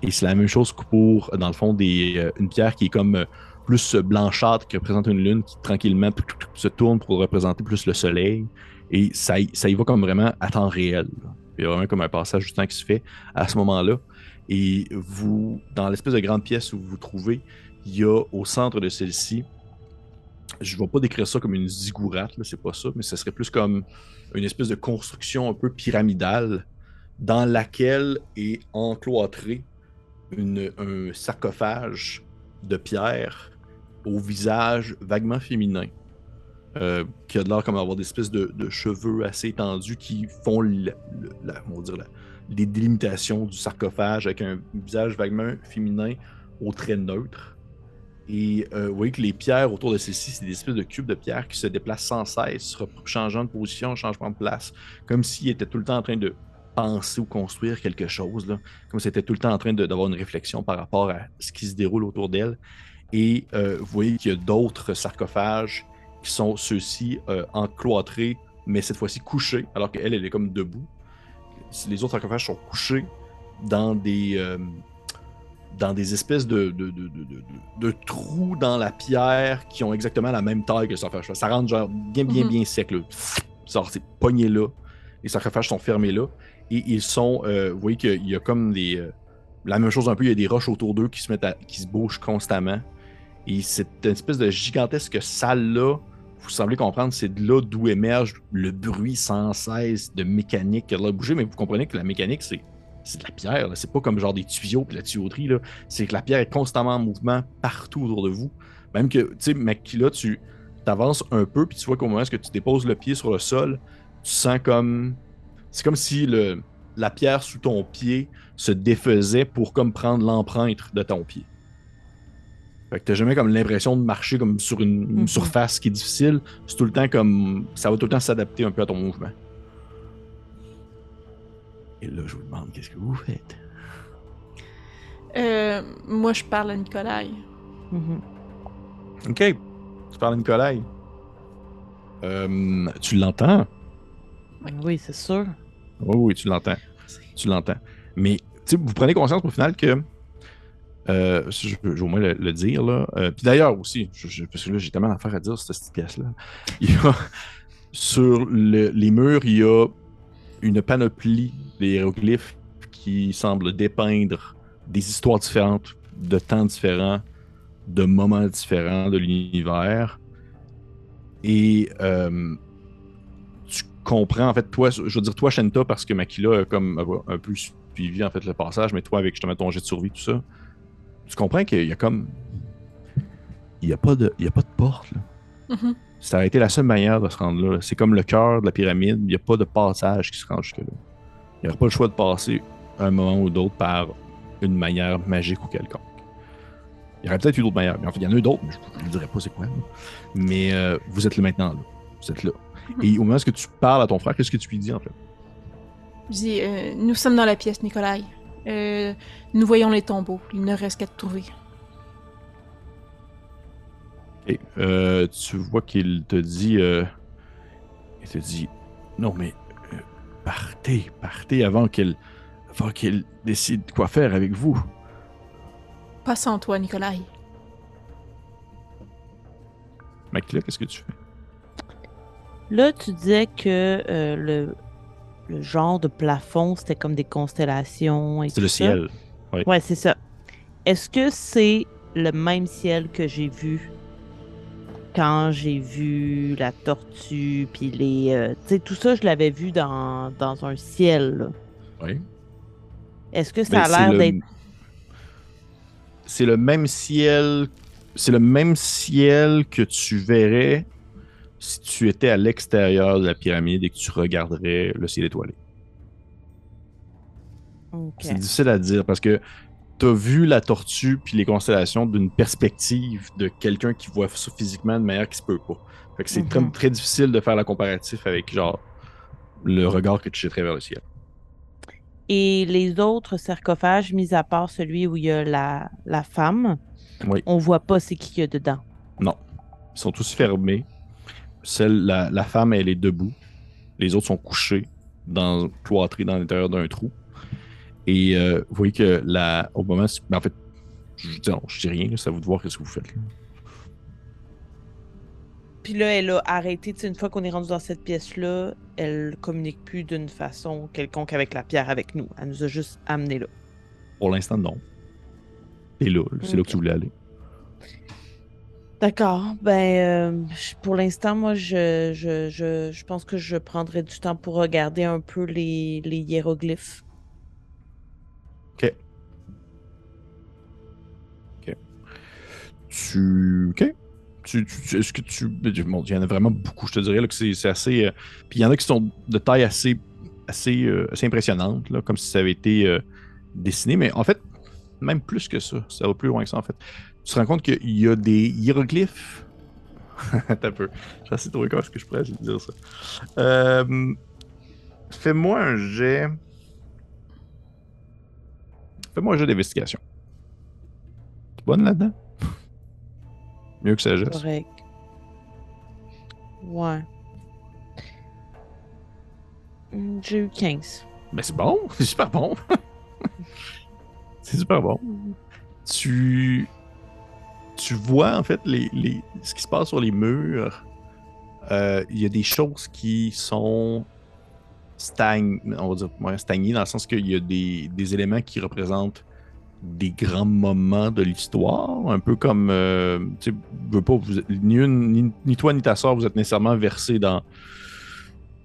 Et c'est la même chose que pour, dans le fond, des, euh, une pierre qui est comme euh, plus blanchâtre, qui représente une lune, qui tranquillement se tourne pour représenter plus le soleil. Et ça, ça y va comme vraiment à temps réel. Il y a vraiment comme un passage du temps qui se fait à ce moment-là. Et vous, dans l'espèce de grande pièce où vous vous trouvez, il y a au centre de celle-ci, je ne vais pas décrire ça comme une ziggourate, c'est pas ça, mais ce serait plus comme une espèce de construction un peu pyramidale dans laquelle est encloîtré un sarcophage de pierre au visage vaguement féminin, euh, qui a de l'air comme avoir des espèces de, cheveux assez étendus qui font la, la- dire les délimitations du sarcophage avec un visage vaguement féminin au trait neutre. Et euh, vous voyez que les pierres autour de celle-ci, c'est des espèces de cubes de pierre qui se déplacent sans cesse, changeant de position, changement de place, comme s'ils étaient tout le temps en train de penser ou construire quelque chose, là. comme si c'était tout le temps en train d'avoir une réflexion par rapport à ce qui se déroule autour d'elle. Et euh, vous voyez qu'il y a d'autres sarcophages qui sont ceux-ci euh, encloîtrés, mais cette fois-ci couchés, alors qu'elle, elle est comme debout. Les autres sarcophages sont couchés dans des, euh, dans des espèces de, de, de, de- de- trous dans la pierre qui ont exactement la même taille que le sarcophage. Ça rentre genre bien, bien, Mhm. bien sec. Là. Genre, c'est pogné là. Les sarcophages sont fermés là. Et ils sont. euh, vous voyez qu'il y a comme des. euh, la même chose un peu, il y a des roches autour d'eux qui se mettent à- qui se bougent constamment. Et cette espèce de gigantesque salle-là, vous semblez comprendre, c'est de là d'où émerge le bruit sans cesse de mécanique qui a bouger, mais vous comprenez que la mécanique, c'est c'est de la pierre. C'est pas comme genre des tuyaux puis la tuyauterie. C'est que la pierre est constamment en mouvement partout autour de vous. Même que, tu sais, Makila, tu avances un peu, puis tu vois qu'au moment où tu déposes le pied sur le sol, tu sens comme. C'est comme si le, la pierre sous ton pied se défaisait pour comme prendre l'empreinte de ton pied. Fait que t'as jamais comme l'impression de marcher comme sur une, une Mhm. surface qui est difficile. C'est tout le temps comme. Ça va tout le temps s'adapter un peu à ton mouvement. Et là, je vous demande, qu'est-ce que vous faites? Euh, moi, je parle à Nicolai. Mhm. Ok. Tu parles à Nicolai. Euh, tu l'entends? Oui, c'est sûr. Oui, tu l'entends. Tu l'entends. Mais vous prenez conscience au final que. Euh, je vais au moins le, dire, là. Euh, Puis d'ailleurs aussi, parce que là, j'ai tellement d'affaires à dire cette petite pièce-là. Sur le- les murs, il y a une panoplie des hiéroglyphes qui semblent dépeindre des histoires différentes, de temps différents, de moments différents de l'univers. Et euh, comprends, en fait, toi, je veux dire, toi, Shenta, parce que Makila a comme a un peu suivi, en fait, le passage, mais toi, avec justement ton jet de survie, tout ça, tu comprends qu'il y a comme. Il n'y a, pas de- il y a pas de porte, là. Mhm. Ça a été la seule manière de se rendre là. C'est comme le cœur de la pyramide, il n'y a pas de passage qui se rend jusque-là. Il n'y aura pas le choix de passer un moment ou d'autre par une manière magique ou quelconque. Il y aurait peut-être eu d'autres manières. Mais en fait, il y en a eu d'autres, mais je ne vous dirai pas c'est quoi. là. Mais euh, vous êtes là maintenant. Là. Vous êtes là. Et au moment où tu parles à ton frère, qu'est-ce que tu lui dis en fait? Je dis, euh, nous sommes dans la pièce, Nicolai. Euh, nous voyons les tombeaux. Il ne reste qu'à te trouver. Et euh, tu vois qu'il te dit. il te dit Non, mais partez, partez avant qu'elle avant qu'elle décide quoi faire avec vous. Pas sans toi, Nicolai. Mec, là, qu'est-ce que tu fais? Là, tu disais que euh, le, le genre de plafond, c'était comme des constellations. et C'est le ça. ciel. Ouais, c'est ça. Est-ce que c'est le même ciel que j'ai vu quand j'ai vu la tortue, puis les... euh, tu sais, tout ça, je l'avais vu dans, dans un ciel. là. Oui. Est-ce que ça Ben, a l'air le- d'être... C'est le même ciel. C'est le même ciel que tu verrais si tu étais à l'extérieur de la pyramide et que tu regarderais le ciel étoilé? C'est difficile à dire parce que tu as vu la tortue puis les constellations d'une perspective de quelqu'un qui voit ça physiquement de manière qui se peut pas. Fait que c'est Mhm. très, très difficile de faire la comparatif avec genre le regard que tu jetterais vers le ciel. Et les autres sarcophages, mis à part celui où il y a la, la femme, Oui. on voit pas c'est qui y a dedans. Non. Ils sont tous fermés. Celle, la, la femme, elle est debout. Les autres sont couchés, dans, cloîtrés dans l'intérieur d'un trou. Et euh, vous voyez que la, au moment. ben, en fait, je dis, non, je dis rien, là, c'est à vous de voir ce que vous faites. là. Puis là, elle a arrêté, une fois qu'on est rendu dans cette pièce-là, elle communique plus d'une façon quelconque avec la pierre avec nous. Elle nous a juste amené là. Pour l'instant, non. Et là, c'est là que tu voulais aller. D'accord. Ben, euh, pour l'instant, moi, je, je, je, je pense que je prendrai du temps pour regarder un peu les, hiéroglyphes. Ok. Ok. Tu. Ok. Tu, tu- Est-ce que tu. Bon, il y en a vraiment beaucoup, je te dirais là, que c'est assez. euh, Puis il y en a qui sont de taille assez, assez, euh, assez impressionnante, là, comme si ça avait été dessiné. Mais en fait, même plus que ça. Ça va plus loin que ça, en fait. Tu te rends compte qu'il y a des hiéroglyphes? Un peu. Essayer de trouver comment est-ce que je pourrais dire ça. Euh, Fais-moi un jet. Fais-moi un jeu d'investigation. Tu es bonne là-dedans? Mieux que sagesse. Correct. Ouais. Hmm, J'ai eu 15. Mais c'est bon, c'est super bon. c'est super bon. Tu, tu vois en fait les, les- ce qui se passe sur les murs. Euh, Il y a des choses qui sont stagn, on va dire stagnées dans le sens qu'il y a des, des éléments qui représentent des grands moments de l'histoire, un peu comme euh, tu sais, pas, ni, une- ni, ni toi ni ta soeur vous êtes nécessairement versés dans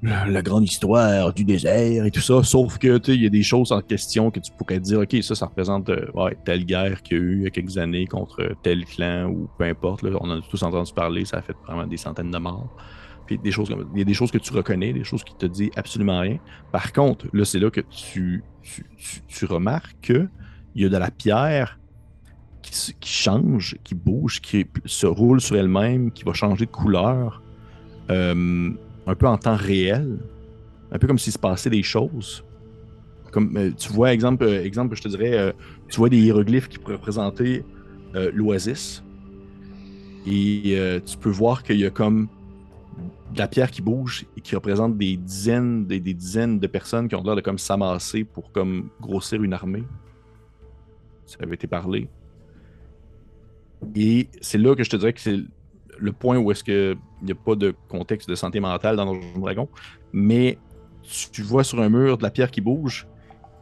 la, grande histoire du désert et tout ça, sauf que tu il y a des choses en question que tu pourrais dire, ok, ça, ça représente euh, telle guerre qu'il y a eu il y a quelques années contre tel clan ou peu importe, là, on en a tous entendu parler, ça a fait vraiment des centaines de morts. Puis il y a des choses que tu reconnais, des choses qui te disent absolument rien. Par contre, là, c'est là que tu, remarques que il y a de la pierre qui, qui change, qui bouge, qui se roule sur elle-même, qui va changer de couleur, euh, un peu en temps réel, un peu comme s'il se passait des choses. Comme euh, tu vois, exemple, euh, exemple, je te dirais, euh, tu vois des hiéroglyphes qui pourraient représenter l'oasis. Et tu peux voir qu'il y a comme de la pierre qui bouge et qui représente des dizaines, des dizaines de personnes qui ont l'air de comme s'amasser pour comme grossir une armée. Ça avait été parlé. Et c'est là que je te dirais que c'est le point où est-ce que il n'y a pas de contexte de santé mentale dans Donjons et Dragon, mais tu, tu vois sur un mur de la pierre qui bouge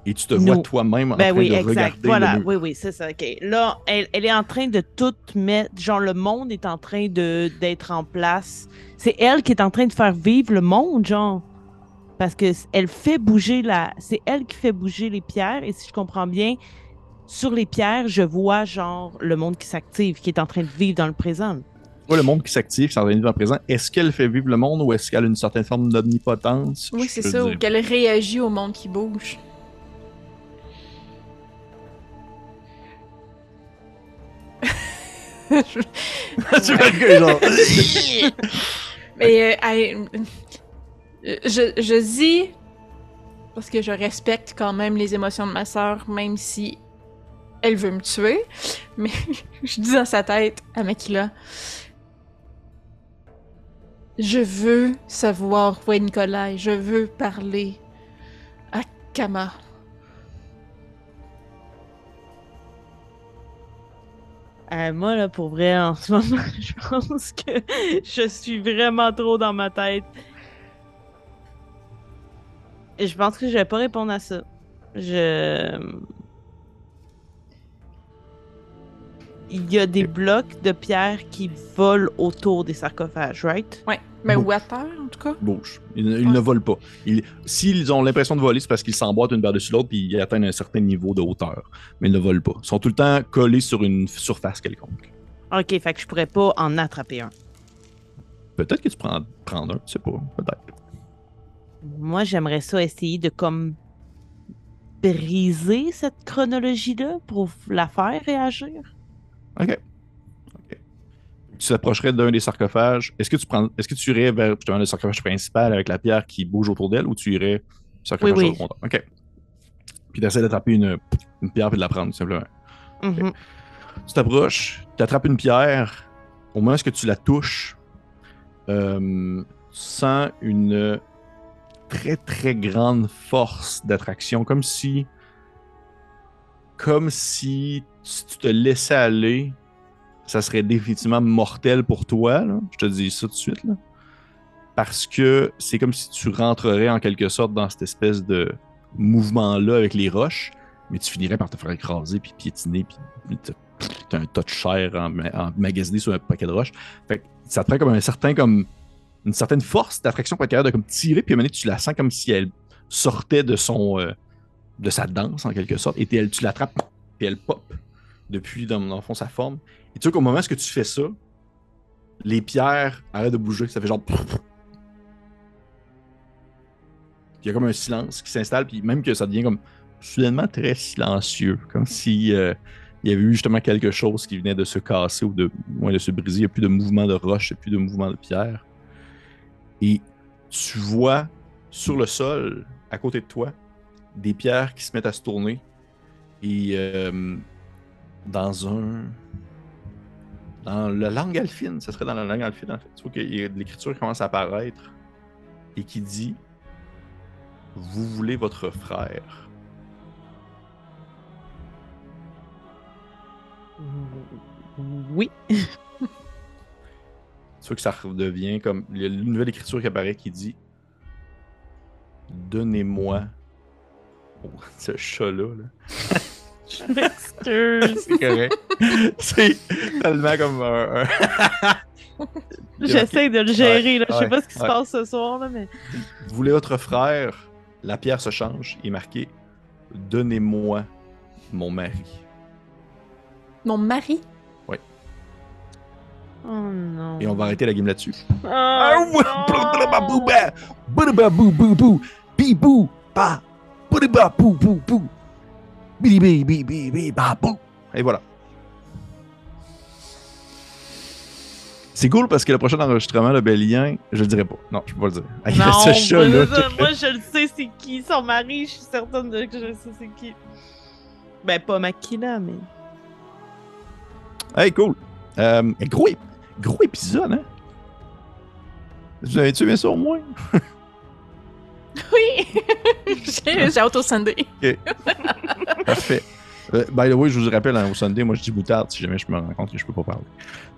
et tu te vois toi-même en Ben train oui, de exact. regarder Voilà, le mur. oui, oui, c'est ça. OK. Là, elle, elle est en train de tout mettre. Genre, le monde est en train de d'être en place. C'est elle qui est en train de faire vivre le monde, genre. Parce que elle fait bouger la. C'est elle qui fait bouger les pierres. Et si je comprends bien, sur les pierres, je vois, genre, le monde qui s'active, qui est en train de vivre dans le présent. Vois le monde qui s'active, qui s'organise dans le présent. Est-ce qu'elle fait vivre le monde ou est-ce qu'elle a une certaine forme d'omnipotence? Oui, c'est ça, ou qu'elle réagit au monde qui bouge. Tu gars, genre. Mais euh, elle- je, je dis, parce que je respecte quand même les émotions de ma sœur, même si elle veut me tuer, mais je dis dans sa tête à Makila, je veux savoir où est Nicolas, je veux parler à Kama. Euh, moi, là, pour vrai, en ce moment, je pense que je suis vraiment trop dans ma tête. Et je pense que je vais pas répondre à ça. Je. Il y a des blocs de pierre qui volent autour des sarcophages, right? Ouais, mais Bon. où à terre, en tout cas. bouge. Ils, ne- ils ne volent pas. Ils- S'ils ont l'impression de voler, c'est parce qu'ils s'emboîtent une par-dessus l'autre puis ils atteignent un certain niveau de hauteur. Mais ils ne volent pas. Ils sont tout le temps collés sur une surface quelconque. Ok, fait que je pourrais pas en attraper un. Peut-être que tu prends, prends un, je sais pas. Peut-être. Moi, j'aimerais ça essayer de comme briser cette chronologie-là pour la faire réagir. OK. Tu t'approcherais d'un des sarcophages. Est-ce que tu prends, est-ce que tu irais vers justement, le sarcophage principal avec la pierre qui bouge autour d'elle ou tu irais au sarcophage Oui, oui. OK. Puis tu essaies d'attraper une, une pierre et de la prendre, tout simplement. Mhm. Tu t'approches, tu attrapes une pierre. Au moment où tu la touches, euh, tu sens une très très grande force d'attraction, comme si, comme si si tu te laissais aller, ça serait définitivement mortel pour toi. là. Je te dis ça tout de suite. Parce que c'est comme si tu rentrerais en quelque sorte dans cette espèce de mouvement-là avec les roches, mais tu finirais par te faire écraser, puis piétiner, puis t'as un tas de chair en, en- emmagasiné sur un paquet de roches. Fait que ça te prend comme un une certaine force d'attraction pour être capable de comme tirer, puis à un moment donné, tu la sens comme si elle sortait de son euh, de sa danse en quelque sorte, et elle, tu l'attrapes, puis elle pop depuis dans, dans le fond sa forme. Et tu vois qu'au moment où tu fais ça, les pierres arrêtent de bouger, ça fait genre il y a comme un silence qui s'installe, puis même que ça devient comme soudainement très silencieux, comme si euh, il y avait eu justement quelque chose qui venait de se casser ou de, moins de se briser. Il n'y a plus de mouvement de roche, il n'y a plus de mouvement de pierre. Et tu vois sur le sol, à côté de toi, des pierres qui se mettent à se tourner. Et euh, dans un. Dans la langue alphine, ça serait dans la langue alphine en fait. Tu vois de l'écriture commence à apparaître et qui dit Vous voulez votre frère. Oui. Tu vois que ça redevient comme. Il y a une nouvelle écriture qui apparaît qui dit Donnez-moi. Oh, ce chat-là. là. Je m'excuse. C'est correct. C'est tellement comme un. un- J'essaie de le gérer. là. Je sais ouais, pas ce qui se ouais. passe ce soir, là, mais. Vous voulez votre frère La pierre se change et est marqué Donnez-moi mon mari. Mon mari? Oh non. Et on va arrêter la game là-dessus. Oh, Ah ouais! non. Bou, bou. Bibou, ba. Bou. Et voilà. C'est cool parce que le prochain enregistrement, le Bélien, je le dirai pas. Non, je peux pas le dire. Non, moi je le sais c'est qui? Son mari, je suis certaine de que je sais c'est qui. Ben pas Makina, mais. Hey, cool! Euh, gros, gros épisode, hein? Vous avez-tu bien sûr moi? Oui! J'ai j'ai hâte au Sunday. Parfait. Euh, by the way, je vous rappelle, hein, au Sunday, moi je dis moutarde si jamais je me rends compte que je peux pas parler.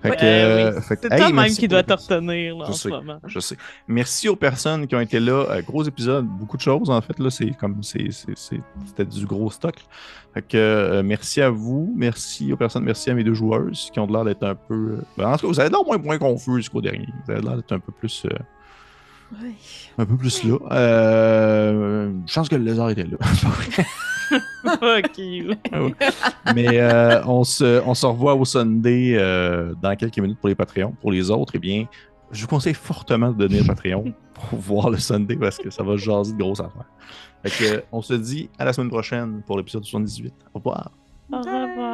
Fait Ouais, Euh, euh, fait que, C'est hey, toi-même qui doit te l'épisode. retenir là, Je en sais. ce moment. Je sais. Merci aux personnes qui ont été là. Euh, gros épisode, beaucoup de choses en fait. Là, c'est comme c'est, c'est- c'est- c'était du gros stock. Fait que euh, merci à vous, merci aux personnes, merci à mes deux joueuses qui ont l'air d'être un peu. ben, en tout cas, vous avez l'air moins, moins confus qu'au dernier. Vous avez l'air d'être un peu plus. Oui. un peu plus là. Euh, je pense que le lézard était là. Fuck you. Mais euh, on, se, on se revoit au Sunday euh, dans quelques minutes pour les Patreons. Pour les autres, eh bien, je vous conseille fortement de devenir Patreon pour voir le Sunday parce que ça va jaser de grosses affaires. Fait que, on se dit à la semaine prochaine pour l'épisode 78. Au revoir. Au revoir.